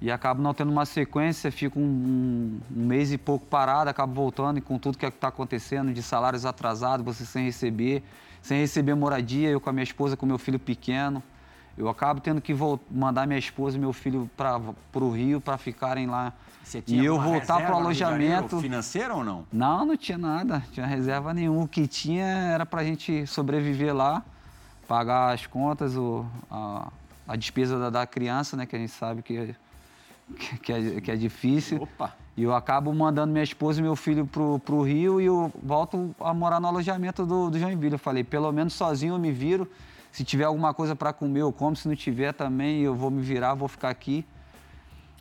E acabo não tendo uma sequência, fico um, um- mês e pouco parado, acabo voltando e com tudo que está acontecendo, de salários atrasados, você sem receber, sem receber moradia, eu com a minha esposa, com meu filho pequeno. Eu acabo tendo que mandar minha esposa e meu filho para o Rio para ficarem lá. E eu voltar para o alojamento.
Financeira ou não?
Não, não tinha nada, não tinha reserva nenhuma. O que tinha era para a gente sobreviver lá, pagar as contas, o, a, a despesa da, da criança, né? Que a gente sabe que, que, que é, que é difícil.
Opa!
E eu acabo mandando minha esposa e meu filho pro, pro Rio e eu volto a morar no alojamento do, do Joinville. Eu falei, pelo menos sozinho eu me viro. Se tiver alguma coisa para comer, eu como. Se não tiver também, eu vou me virar, vou ficar aqui.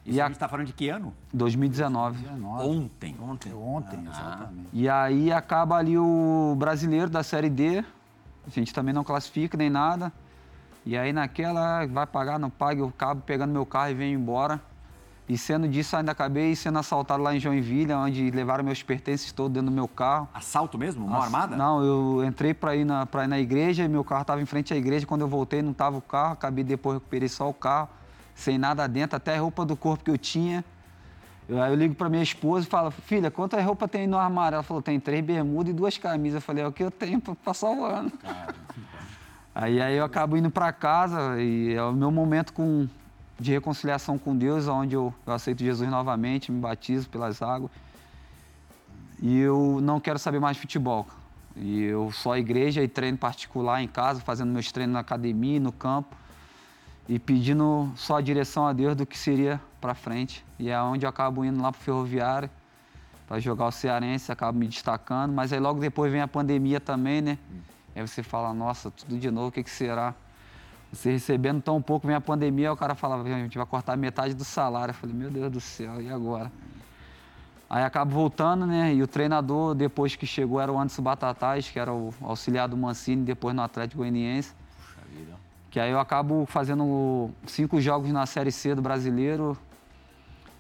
E a gente está falando de que ano?
2019.
19.
Ontem.
Ontem.
Ontem, exatamente.
E aí acaba ali o brasileiro da Série D. A gente também não classifica nem nada. E aí naquela, vai pagar, não paga, eu acabo pegando meu carro e venho embora. E sendo disso, ainda acabei sendo assaltado lá em Joinville, onde levaram meus pertences todos dentro do meu carro.
Assalto mesmo? Mão armada?
Não, eu entrei para ir, na, pra ir na igreja e meu carro estava em frente à igreja. Quando eu voltei, não estava o carro. Acabei depois, recuperei só o carro, sem nada dentro, até a roupa do corpo que eu tinha. Eu, aí eu ligo para minha esposa e falo, filha, quantas roupas tem no armário? Ela falou, tem três bermudas e duas camisas. Eu falei, é o que eu tenho para passar o ano. Aí, aí eu acabo indo para casa e é o meu momento com, de reconciliação com Deus, onde eu, eu aceito Jesus novamente, me batizo pelas águas. E eu não quero saber mais de futebol. E eu só igreja e treino particular em casa, fazendo meus treinos na academia, no campo. E pedindo só a direção a Deus do que seria para frente. E é onde eu acabo indo lá para o Ferroviário para jogar o Cearense, acabo me destacando. Mas aí logo depois vem a pandemia também, né? Aí você fala, nossa, tudo de novo, o que, que será? Você recebendo tão pouco, vem a pandemia, o cara falava, a gente vai cortar metade do salário. Eu falei, meu Deus do céu, e agora? Aí acabo voltando, né? E o treinador, depois que chegou, era o Anderson Batatais, que era o auxiliar do Mancini, depois no Atlético Goianiense. Que aí eu acabo fazendo cinco jogos na Série C do Brasileiro.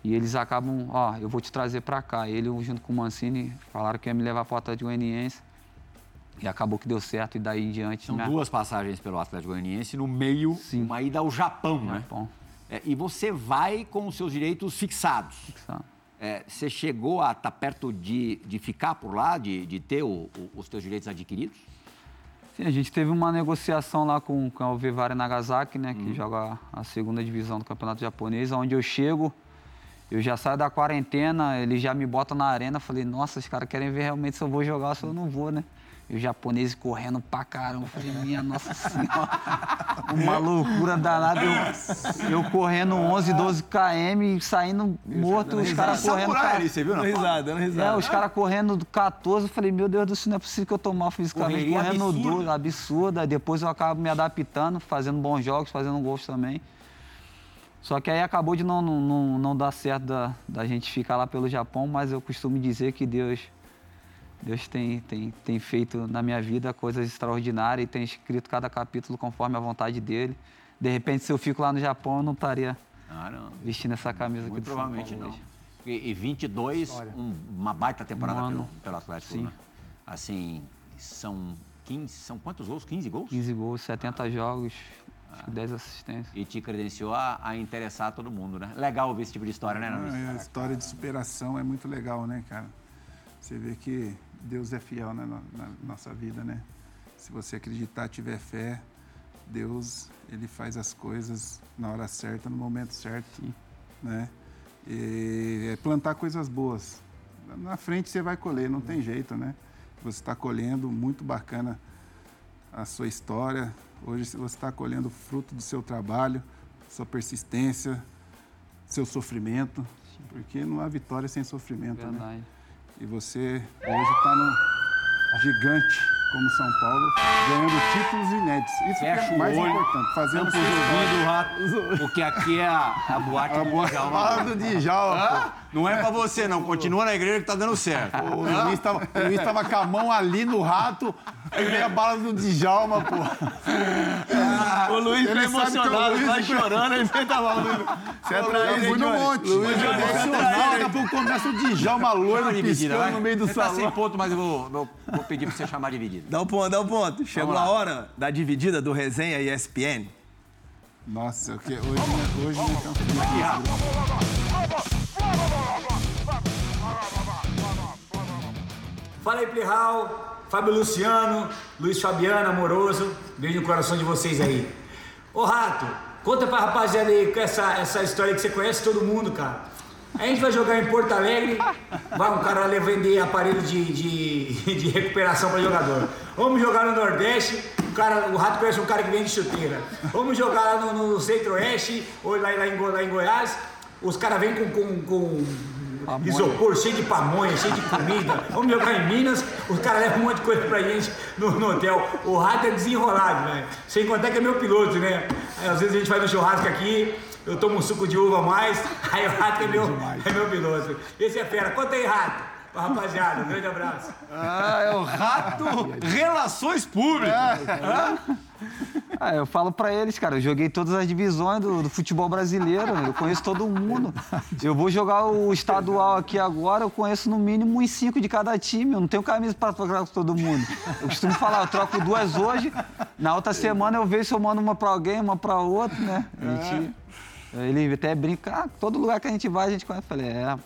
E eles acabam, ó, eu vou te trazer pra cá. Ele, junto com o Mancini, falaram que ia me levar pro Atlético Goianiense. E acabou que deu certo, e daí em diante...
São
minha-
duas passagens pelo Atlético Goianiense, no meio,
Sim.
uma ida ao Japão, né?
Bom,
É, e você vai com os seus direitos fixados.
sabe?
É, você chegou a estar perto de, de ficar por lá, de, de ter o- o- os seus direitos adquiridos?
Sim, a gente teve uma negociação lá com, com o Vivari Nagasaki, né, que
Uhum.
joga a segunda divisão do campeonato japonês, onde eu chego, eu já saio da quarentena, eles já me botam na arena, falei, nossa, os caras querem ver realmente se eu vou jogar ou se eu não vou, né? E os japoneses correndo pra caramba, eu falei, minha nossa senhora, uma loucura danada, eu, eu correndo 11, 12 km, saindo morto, os caras correndo...
Samurai
ca-
ali, você viu?
Dando
foto?
risada, dando
é,
risada.
os caras correndo do 14, eu falei, meu Deus do céu, não é possível que eu tô mal fisicamente.
Correria
correndo
absurda.
duro, absurda. Depois eu acabo me adaptando, fazendo bons jogos, fazendo gols também. Só que aí acabou de não, não, não, não dar certo da, da gente ficar lá pelo Japão, mas eu costumo dizer que Deus, Deus tem, tem, tem feito na minha vida coisas extraordinárias e tem escrito cada capítulo conforme a vontade dele. De repente, se eu fico lá no Japão, eu não estaria
Ah, não.
vestindo essa camisa aqui
Muito
do São
provavelmente
Paulo
não.
hoje.
E, e 22, um- uma baita temporada
Um
pelo, pelo Atlético,
Sim.
né? Assim, são 15, são quantos gols? 15 gols?
15 gols, 70 jogos, acho que 10 assistências.
E te credenciou a, a interessar todo mundo, né? Legal ouvir esse tipo de história, né, Namis?
Ah, a história de superação é muito legal, né, cara? Você vê que Deus é fiel né, na, na nossa vida, né? Se você acreditar, tiver fé, Deus, ele faz as coisas na hora certa, no momento certo, né? E é plantar coisas boas. Na frente você vai colher, não tem jeito, né? Você está colhendo, muito bacana a sua história. Hoje você está colhendo fruto do seu trabalho, sua persistência, seu sofrimento, porque não há vitória sem sofrimento, né? E você hoje está no gigante como São Paulo, ganhando títulos inéditos. Isso que
Fecha
é
o
mais
olho,
importante, fazendo
Tampa os ouvidos, porque aqui é a, a boate do Djalma.
Fala do Djalma,
Não é pra você, não. Continua na igreja que tá dando certo.
O Luiz tava, o Luiz tava com a mão ali no rato, aí veio a bala do Djalma, pô.
O Luiz
que é o
emocionado,
Luiz-
vai chorando, ele tá falando.
Você é traíra,
Eu fui no monte.
Luiz é emocional, daqui a pouco começa o Djalma loiro piscando no meio do
Você tá sem
salão.
ponto, mas eu vou, vou- vou pedir pra você chamar dividida.
Dá o ponto, dá o ponto. Chegou
Vamos
a hora da dividida do resenha ESPN.
Nossa, o que hoje, né, hoje não tem
Fala aí, Plihal, Fábio Luciano, Luiz Fabiano, amoroso. Beijo no coração de vocês aí. Ô, Rato, conta pra rapaziada aí com essa, essa história que você conhece todo mundo, cara. A gente vai jogar em Porto Alegre, vai um cara lá vender aparelho de, de, de recuperação para jogador. Vamos jogar no Nordeste, o, cara, o Rato conhece um cara que vende chuteira. Vamos jogar lá no, no Centro-Oeste, ou lá, lá, em, lá em Goiás, os caras vêm com, com, com isopor cheio de pamonha, cheio de comida. Vamos jogar em Minas, Os caras levam um monte de coisa pra gente no, no hotel. O rato é desenrolado, né? Sem contar que é meu piloto, né? Às vezes a gente faz um churrasco aqui, eu tomo um suco de uva a mais, aí o rato é meu, é meu piloto. Esse é fera. Conta aí, rato. Rapaziada, um grande abraço.
Ah, é o rato Relações Públicas.
Ah, eu falo pra eles, cara, eu joguei todas as divisões do, do futebol brasileiro, eu conheço todo mundo. Eu vou jogar o estadual aqui agora, eu conheço no mínimo uns cinco de cada time, eu não tenho camisa pra trocar com todo mundo. Eu costumo falar, eu troco duas hoje, na outra semana eu vejo se eu mando uma pra alguém, uma pra outra, né? A gente, ele até brinca, ah, todo lugar que a gente vai, a gente conhece. Eu falei, é,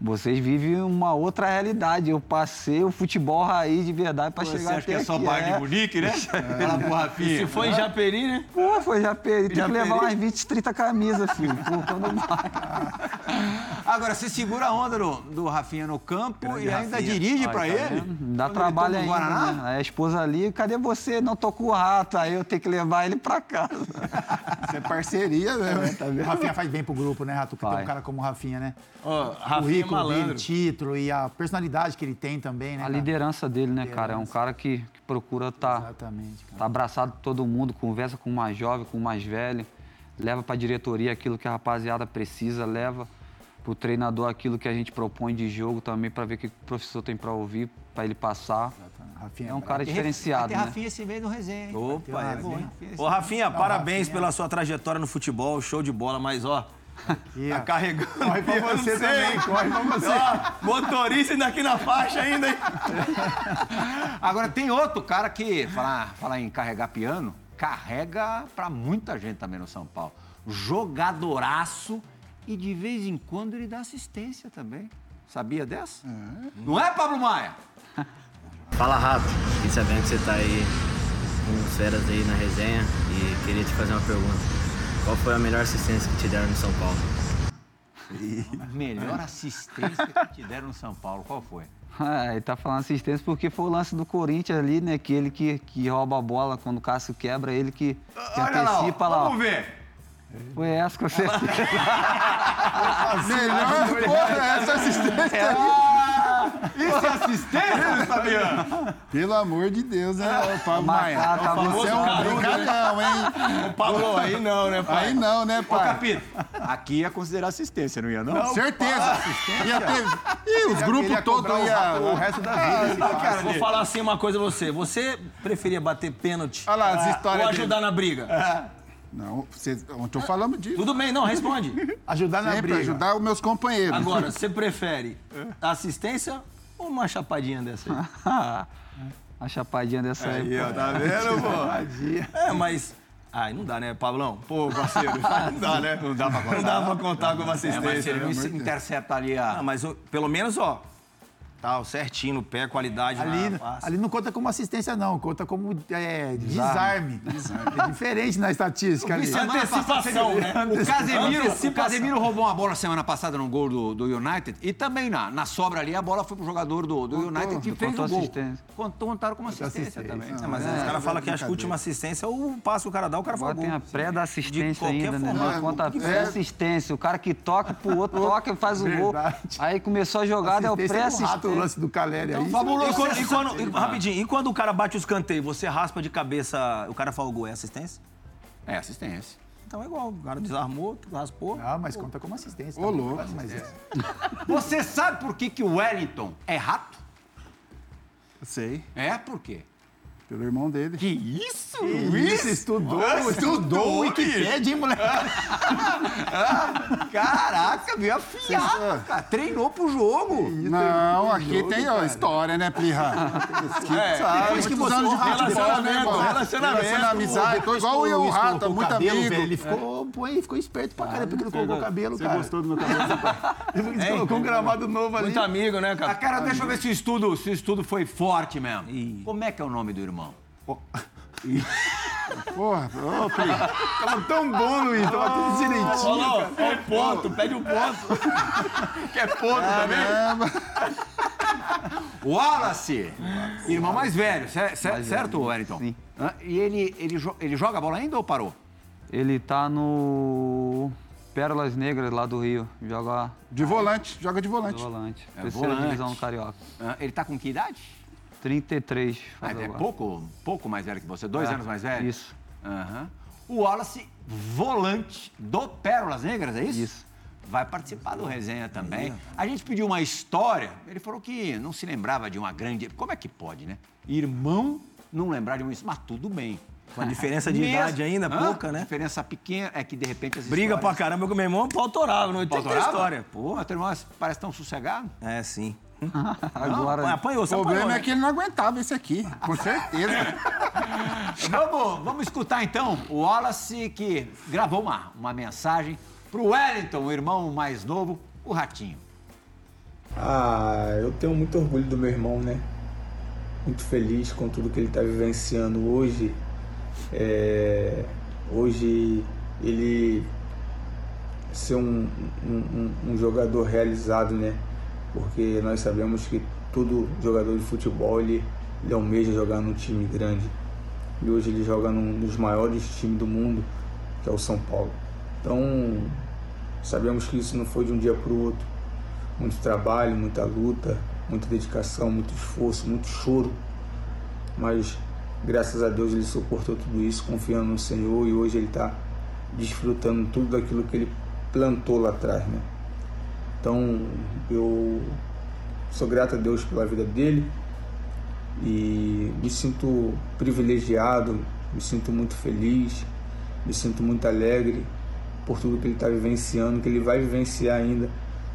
vocês vivem uma outra realidade. Eu passei o futebol raiz de verdade pra
Você
chegar
acha que
até
é só
aqui.
bar de
É.
Munique, né? Fala pro Rafinha.
Se for em Japeri, né?
Pô, foi já perdi. Tem que
Japeri.
levar umas 20, 30 camisas, filho. Pô, quando.
Agora, você segura a onda do, do Rafinha no campo e ainda dirige pra
Tá
ele?
vendo? Dá
Quando
trabalho
ele
ainda,
Guaraná?
né? Aí a esposa ali, cadê você? Não tô com o rato. Aí eu tenho que levar ele pra casa.
Isso é parceria, né?
O Rafinha faz bem pro grupo, né, Rato? Porque tem um cara como o Rafinha, né?
Ó,
o
Rafinha é
currículo dele, título e a personalidade que ele tem também, né?
A
cara?
liderança dele, né, cara? É um cara que, que procura estar
Exatamente, cara.
tá abraçado todo mundo, conversa com o mais jovem, com o mais velho, leva pra diretoria aquilo que a rapaziada precisa, leva pro treinador aquilo que a gente propõe de jogo também pra ver o que o professor tem pra ouvir, pra ele passar.
Rafinha
É um cara diferenciado,
Tem
né?
Rafinha esse mês no resenha. hein?
Opa, é
Rafinha.
bom. Ô, Rafinha, parabéns
Rafinha.
pela sua trajetória no futebol, show de bola, mas ó,
E, ó,
tá carregando.
Corre pra você também, corre pra você.
Ó, motorista ainda aqui na faixa ainda, hein?
Agora, tem outro cara que, falar, falar em carregar piano, carrega pra muita gente também no São Paulo. Jogadoraço e de vez em quando ele dá assistência também. Sabia dessa? Não é, Pablo Maia?
Fala rápido, fiquei sabendo que você tá aí com os feras aí na resenha e queria te fazer uma pergunta. Qual foi a melhor assistência que te deram no São Paulo?
Melhor assistência que te deram no São Paulo. Qual foi?
É, ele tá falando assistência porque foi o lance do Corinthians ali, né? Que ele que, que rouba a bola quando o Cássio quebra, ele que, que antecipa lá. ó.
vamos ver.
Foi essa com certeza.
Melhor, porra, essa assistência aí.
Isso é assistência, Fabiano?
Pelo amor de Deus, né, ô Pablo Maia?
Marcar, tá
Você é um
famoso
brincalhão, hein?
Ô, Pablo, aí não, né, pai?
Aí não, né,
Ô,
pai?
Capito, aqui ia considerar assistência, não ia não?
Certeza. Ia ter... Ih, os grupos todos
O
iam...
resto da vida. esse cara.
Vou falar assim uma coisa a você. Você preferia bater pênalti
Olha lá, as histórias
ou
dele.
ajudar na briga?
Não, vocês, ontem eu falamos disso.
Tudo bem, não, responde.
Ajudar na
Sempre
briga.
ajudar os meus companheiros.
Agora, você prefere assistência ou uma chapadinha dessa aí?
a chapadinha dessa aí. pô.
tá vendo, pô? É, mas... Ai, não dá, né, Pablão? Pô, parceiro, não dá, né? Não dá pra contar. Não dá pra contar com uma
É, mas se
assistência.
ele
né,
não intercepta ali a...
Ah, mas ó, pelo menos, ó, tal, certinho no pé, qualidade
Ali,
na face.
ali não conta como assistência, não. Conta como é, desarme. É diferente na estatística ali.
Antecipação, né?
O Casemiro, o. Casemiro roubou uma bola semana passada no gol do, do United e também na, na sobra ali a bola foi pro jogador do, do United que fez
contou
o gol.
assistência.
Contou, contaram como assistência,
assistência.
também.
É, mas os caras falam que acho que a última assistência é o passo que o cara dá, o cara faz
Agora
gol.
tem a pré da assistência
qualquer
ainda, né? Não conta a pré-assistência. O cara que toca pro outro, toca e faz o gol. Aí começou a jogada, é o
Assistência rato, o lance do Caleri aí.
E quando, e quando- e- rapidinho, e quando o cara bate o escanteio, você raspa de cabeça, o cara faz o gol, é assistência?
É, assistência.
Então é igual, o cara desarmou, raspou.
Não, mas conta como assistência.
Ô,
tá?
louco.
Mas é.
Você sabe por que, que o Wellington é rato?
Sei,
É, por quê?
Pelo irmão dele.
Que isso?
Isso, estudou, estudou o Wikipedia, hein, moleque?
Caraca, veio afiado, cara. Treinou pro jogo.
Não, aqui tem ó, história, né, Plirra?
Depois que você
anos de futebol, né, irmão?
relacionamento.
Relaciona amizade, tô igual eu e o Rato, muito
cabelo,
amigo.
velho, ele ficou, pô, ele ficou esperto pra caramba, porque ele não colocou o cabelo, cara.
gostou do meu cabelo?
Ele colocou um gramado novo ali.
Muito amigo, né,
Ah,
cara?
cara, deixa eu ver se o estudo, se o estudo foi forte mesmo. Como é que é o nome do irmão?
Porra, ô, Plirra.
Tava tão bom, Luiz, tava tudo direitinho.
Falou, ó, o ponto, pede o ponto.
Quer ponto também? Wallace, irmão mais velho, cer- cer- certo, Wellington?
Sim.
E ele, ele, jo- ele joga bola ainda ou parou?
Ele tá no Pérolas Negras lá do Rio. Joga
De volante, joga de
de
volante.
volante.
É
Terceira
volante.
divisão do Carioca.
Ele tá com que idade?
33.
Ah,
faz
é pouco, pouco mais velho que você, dois
É,
anos mais velho?
isso.
Aham. O Wallace, volante do Pérolas Negras, é isso?
Isso.
Vai participar do resenha também. A gente pediu uma história, ele falou que não se lembrava de uma grande. Como é que pode, né? Irmão não lembrar de um isso, mas tudo bem.
Com a diferença de
Mesmo-
idade ainda,
Hã?
pouca, né?
Diferença pequena é que de repente as
Briga pra
histórias...
caramba com meu irmão, pau torava, não tem
Pautorava?
história.
Pô, teu irmão parece tão sossegado.
É, sim.
Agora,
Mas apanhou,
O problema
apanhou,
é
né?
que ele não aguentava esse aqui, com certeza.
Vamos, vamos escutar então o Wallace que gravou uma, uma mensagem pro Wellington, o irmão mais novo, o Ratinho.
Ah, eu tenho muito orgulho do meu irmão, né? Muito feliz com tudo que ele está vivenciando hoje. É, hoje ele ser um, um, um- um jogador realizado, né? Porque nós sabemos que todo jogador de futebol ele, ele almeja jogar num time grande. E hoje ele joga num dos maiores times do mundo, que é o São Paulo. Então, sabemos que isso não foi de um dia para o outro muito trabalho, muita luta, muita dedicação, muito esforço, muito choro. Mas graças a Deus ele suportou tudo isso, confiando no Senhor e hoje ele está desfrutando tudo daquilo que ele plantou lá atrás, né? Então eu sou grato a Deus pela vida dele e me sinto privilegiado, me sinto muito feliz, me sinto muito alegre por tudo que ele está vivenciando, que ele vai vivenciar ainda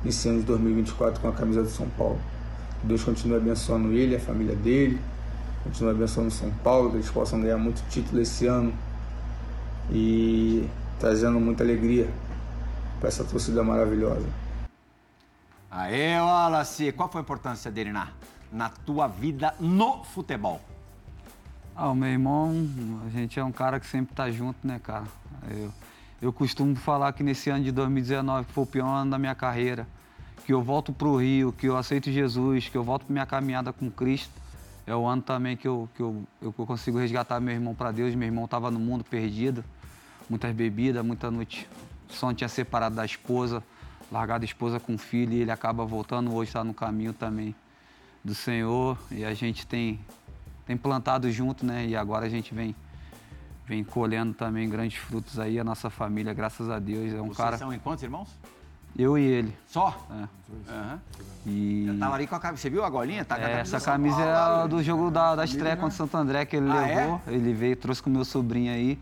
nesse ano de 2024 com a camisa do São Paulo. Que Deus continue abençoando ele, a família dele, continue abençoando São Paulo, que eles possam ganhar muito título esse ano e trazendo muita alegria para essa torcida maravilhosa.
Aê, Wallace, qual foi a importância dele na, na tua vida no futebol?
Ah, o meu irmão, a gente é um cara que sempre tá junto, né, cara? Eu, eu costumo falar que nesse ano de 2019, que foi o pior ano da minha carreira, que eu volto pro Rio, que eu aceito Jesus, que eu volto pra minha caminhada com Cristo, é o ano também que eu, que eu, eu consigo resgatar meu irmão para Deus. Meu irmão tava no mundo perdido, muitas bebidas, muita noite. Só tinha separado da esposa, largado a esposa com o filho, e ele acaba voltando, hoje está no caminho também do Senhor, e a gente tem tem plantado junto, né? E agora a gente vem vem colhendo também grandes frutos aí a nossa família, graças a Deus. É um
Vocês
cara
são em quantos irmãos?
eu e ele.
Só?
É.
Aham.
E
tava ali com a camisa. Você viu a golinha? Tá
é, essa camisa
Paulo
é a do jogo da, da estreia contra o Santo André que ele
Ah,
levou. Ele veio, trouxe com o meu sobrinho aí.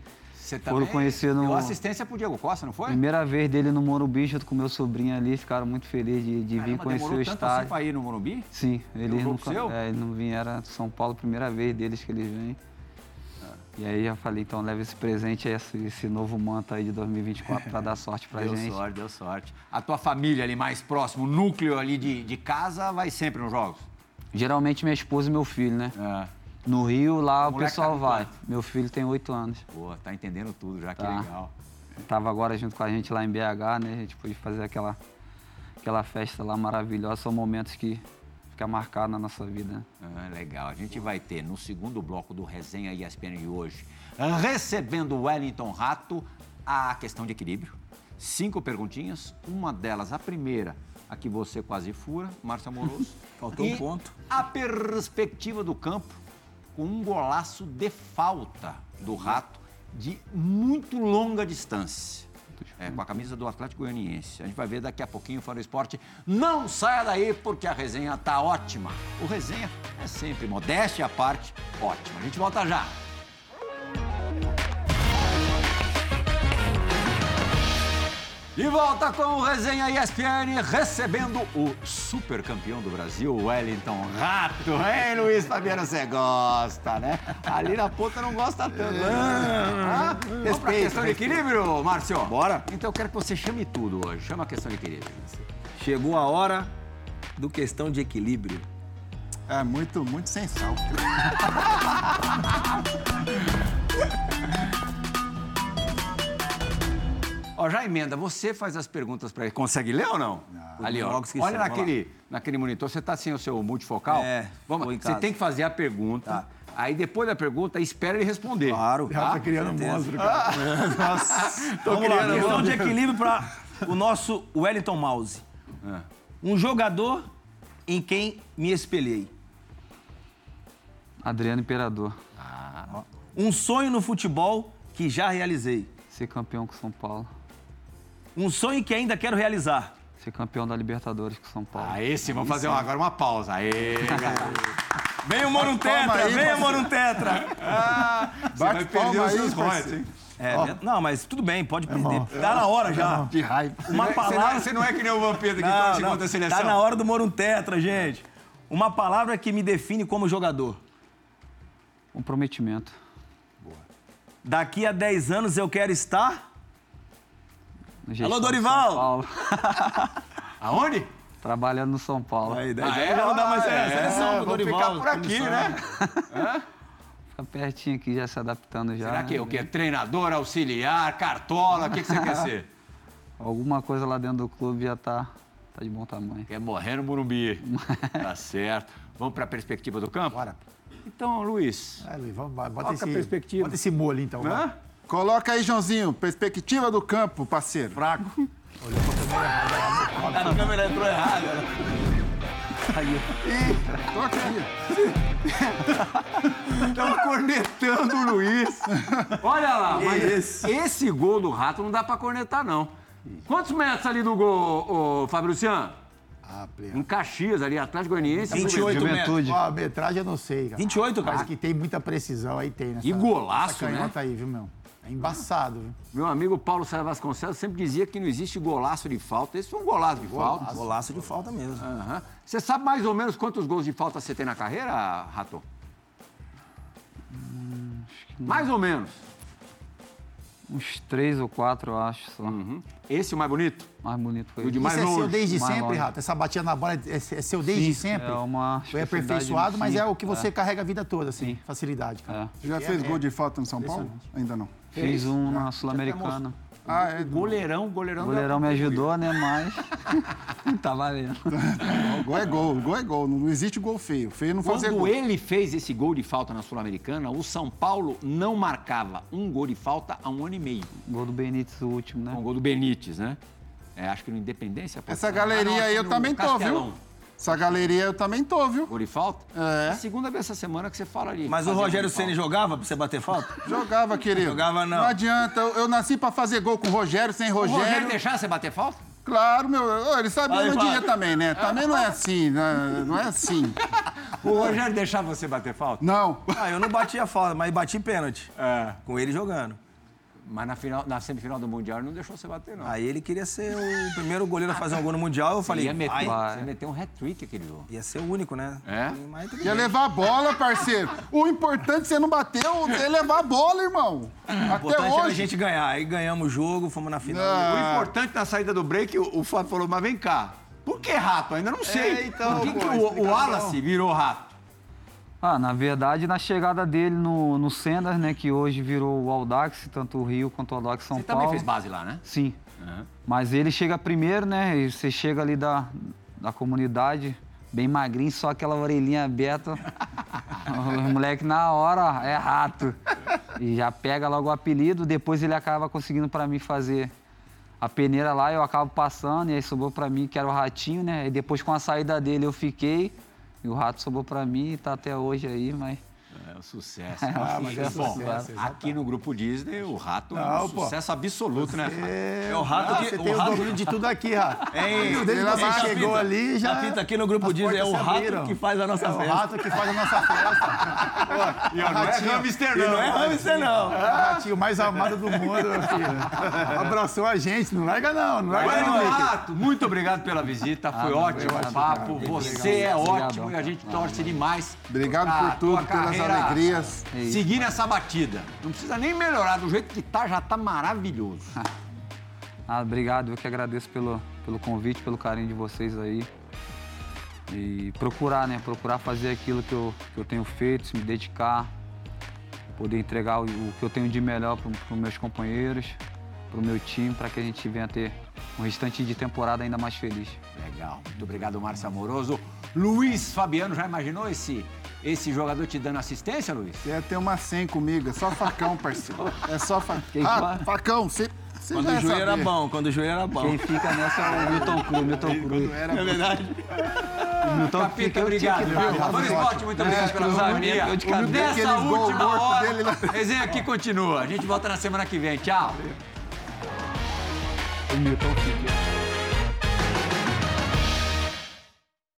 Você
Foram
também
conhecer no-
Deu assistência pro Diego Costa, não foi?
Primeira vez dele no Morumbi junto com meu sobrinho ali, ficaram muito felizes de, de vir
Caramba,
conhecer
demorou
o
tanto
estádio.
assim pra ir no Morumbi?
Sim, eles nunca, é, eles não vieram era São Paulo, primeira vez deles que eles vêm. E aí já falei, então leva esse presente, esse, esse novo manto aí de 2024 para dar sorte pra
deu
gente.
sorte, deu sorte. A tua família ali mais próximo, o núcleo ali de, de casa, vai sempre nos jogos?
Geralmente minha esposa e meu filho, né?
É.
No Rio, lá
O
o, pessoal
tá
vai.
quanto?
Meu filho tem oito anos.
Pô, tá entendendo tudo já, que
Tá.
legal.
Tava agora junto com a gente lá em BH, né? A gente pôde fazer aquela, aquela festa lá maravilhosa. São momentos que ficam marcados na nossa vida. né?
Ah, legal. A gente vai ter no segundo bloco do Resenha ESPN de hoje, recebendo o Wellington Rato, a questão de equilíbrio. Cinco perguntinhas, uma delas, a primeira, a que você quase fura, Márcio Amoroso.
Faltou
E
um ponto.
A perspectiva do campo com um golaço de falta do Rato de muito longa distância. É, com a camisa do Atlético Goianiense. A gente vai ver daqui a pouquinho fora do esporte. Não saia daí porque a resenha tá ótima. O resenha é sempre modéstia à parte, ótima. A gente volta já. De volta com o Resenha ESPN, recebendo o super campeão do Brasil, Wellington Rato. Hein, Luiz Fabiano, você gosta, né? Ali na ponta não gosta tanto. Ah, Vamos pra questão de equilíbrio, Márcio?
Bora.
Então eu quero que você chame tudo hoje. Chama a questão de equilíbrio.
Chegou a hora do questão de equilíbrio.
É muito, muito sem
Ó, já emenda, você faz as perguntas para ele. Consegue ler ou não? Ali, ó. Olha naquele, naquele monitor, você tá sem o seu multifocal?
É,
Vamos, você
casa.
tem que fazer a pergunta.
Tá.
Aí depois da pergunta, espera ele responder.
Claro.
Tá?
Tá criando monstro, cara.
Tô
Vamos lá,
criando
questão
um-
de equilíbrio para o nosso Wellington Mouse. Um jogador em quem me espelhei.
Adriano Imperador.
Um sonho no futebol que já realizei.
Ser campeão com São Paulo.
Um sonho que ainda quero realizar.
Ser campeão da Libertadores com São Paulo.
Ah, esse, vamos fazer uma- agora uma pausa. Aê.
Vem o Morum
Palma
Tetra,
aí,
vem o
parceiro.
Morum Tetra.
Você vai perder os seus royalties, hein?
É, não, mas tudo bem, pode perder. Tá na hora já.
De raiva.
Uma
Você não é-
palavra.
Você não é que nem o Vampiro que torce contra a seleção.
Tá na hora do Morum Tetra, gente. Uma palavra que me define como jogador.
Comprometimento.
Daqui a 10 anos eu quero estar. Alô,
do
Dorival!
Aonde?
Trabalhando no São Paulo.
Aí, 10
Ah, é?
já não dá mais
Ah, é,
Seleção do
vamos
Dorival.
ficar por aqui,
comissão.
né?
Fica pertinho aqui, já se adaptando já.
Será que é o quê? Treinador, auxiliar, cartola? O que, que você quer ser?
Alguma coisa lá dentro do clube já tá, tá de bom tamanho.
Quer morrer no Morumbi. tá certo. Vamos para a perspectiva do campo?
Bora.
Então, Luiz.
É, Luiz, vamos, bota,
que é a
esse,
perspectiva?
bota esse molho, então. vai.
Coloca aí, Joãozinho, perspectiva do campo, parceiro.
Fraco.
A câmera entrou errada.
Toca aí.
Estão cornetando o Luiz. Olha lá, mas esse gol do Rato não dá para cornetar, não. Quantos metros ali do gol, ô, Fábio Luciano?
Ah.
Em Caxias, ali, Atlético Goianiense.
28 metros.
Juventude.
Ó, a metragem eu não sei, cara.
28, cara.
Mas que tem muita precisão, aí tem, né?
E golaço,
essa canhota aí, viu, meu? É embaçado, viu?
Meu amigo Paulo César Vasconcelos sempre dizia que não existe golaço de falta. Esse foi um golaço de falta.
Golaço de falta mesmo.
Aham. Você sabe mais ou menos quantos gols de falta você tem na carreira, Rato? Mais ou menos.
Uns três ou quatro, eu acho, só.
Uhum. Esse é o mais bonito?
Mais bonito foi
O de
esse.
mais
Isso é seu desde
mais
sempre,
longe.
Rato? Essa batida na bola é, é seu desde sempre?
É uma
Foi aperfeiçoado, mas
sim.
é o que você carrega a vida toda, assim.
Sim.
Facilidade, cara.
É.
Você já fez gol de falta no São Paulo? Ainda não.
Fiz um na Sul-Americana.
Ah, é.
Goleirão, goleirão.
Goleirão me ajudou, né? Mas. tá valendo.
Gol é gol, gol é gol. Não existe gol feio. Feio não fazer
Quando
gol.
ele fez esse gol de falta na Sul-Americana, o São Paulo não marcava um gol de falta há um ano e meio.
Gol do Benítez, o último, né?
Um gol do Benítez, né? É, acho que no Independência.
Essa galeria
Ah,
aí eu
no
também tô,
Castelão.
viu? Essa galeria eu também tô, viu?
De falta?
É.
É a segunda vez essa semana que você fala ali.
Mas o Rogério Ceni jogava pra você bater falta?
Jogava, querido.
Jogava, não.
Não adianta. Eu, eu nasci pra fazer gol com o Rogério, sem
O
Rogério.
Rogério deixar você bater falta?
Claro, meu. Ele sabia
Aí,
no dia
Fábio.
também, né? Também não é assim, né? não é assim.
O Rogério deixar você bater falta?
Não.
Ah, eu não batia falta, mas bati pênalti.
É.
Com ele jogando.
Mas na, final, na semifinal do Mundial ele não deixou você bater, não.
Aí ele queria ser o primeiro goleiro a fazer um gol no Mundial. Eu
Você
falei,
ia meter,
vai.
você meteu um hat-trick aquele jogo.
Ia ser o único, né?
É?
Mas
Ia levar a bola, parceiro. O importante você não bateu, é levar a bola, irmão.
O
Até
importante era a
hoje.
gente ganhar. Aí ganhamos o jogo, fomos na final.
Ah.
O importante na saída do break, o, o Fábio falou, mas vem cá. Por que rato? Ainda não sei.
É, então,
Por que,
pô,
que o, o. Wallace virou rato?
Ah, na verdade, na chegada dele no, no Sendas, né? Que hoje virou o Aldax, tanto o Rio quanto o Aldax São
Você
Paulo.
também fez base lá, né?
Sim. Mas ele chega primeiro, né? E você chega ali da, da comunidade, bem magrinho, só aquela orelhinha aberta. o moleque na hora é rato. E já pega logo o apelido, depois ele acaba conseguindo para mim fazer a peneira lá, eu acabo passando, e aí sobrou para mim, que era o ratinho, né? E depois com a saída dele eu fiquei, e o rato sobrou para mim e tá até hoje aí, mas.
É um sucesso.
Ah, mas é
Bom,
sucesso,
aqui no grupo Disney, o rato é um
Não, pô.
sucesso absoluto, né?
É,
o rato
ah,
que-
Você
o
tem
rato-
o domínio de tudo aqui, Rato. Desde que
Hein,
você chegou
Capita?
ali, já...
Capita aqui no grupo diz, é o rato que faz a nossa
É o
festa.
rato que faz a nossa festa.
E ó, não é hamster,
E não é hamster, não.
É o ratinho mais amado do mundo, filho. Abraçou a gente, não larga não, não larga não.
Rato, muito obrigado pela visita, foi
não,
ótimo o papo. Você é ótimo e a gente torce demais.
Obrigado por tudo, pelas
carreira
alegrias.
É isso.
Seguir nessa batida. Não precisa nem melhorar, do jeito que tá, já tá maravilhoso.
Ah, obrigado, eu que agradeço pelo, pelo convite, pelo carinho de vocês aí. E procurar, né? Procurar fazer aquilo que eu, que eu tenho feito, se me dedicar, poder entregar o, o que eu tenho de melhor para os meus companheiros, para o meu time, para que a gente venha ter um restante de temporada ainda mais feliz.
Legal. Muito obrigado, Márcio Amoroso. Luiz Fabiano, já imaginou esse, esse jogador te dando assistência, Luiz?
Você ia ter uma 100 comigo, é só facão, parceiro. É só facão.
Quem
Ah, facão, você, você
Quando o joelho era bom, quando o joelho era bom.
Quem fica nessa é o Milton Cruz, Milton Cruz.
É verdade.
Milton
Capita,
fica,
obrigado.
né?
esporte, muito obrigado
É,
pela
cabeça.
Dessa
gol
última
morto
hora,
dele lá.
resenha aqui continua. A gente volta na semana que vem. Tchau.
O Milton fica.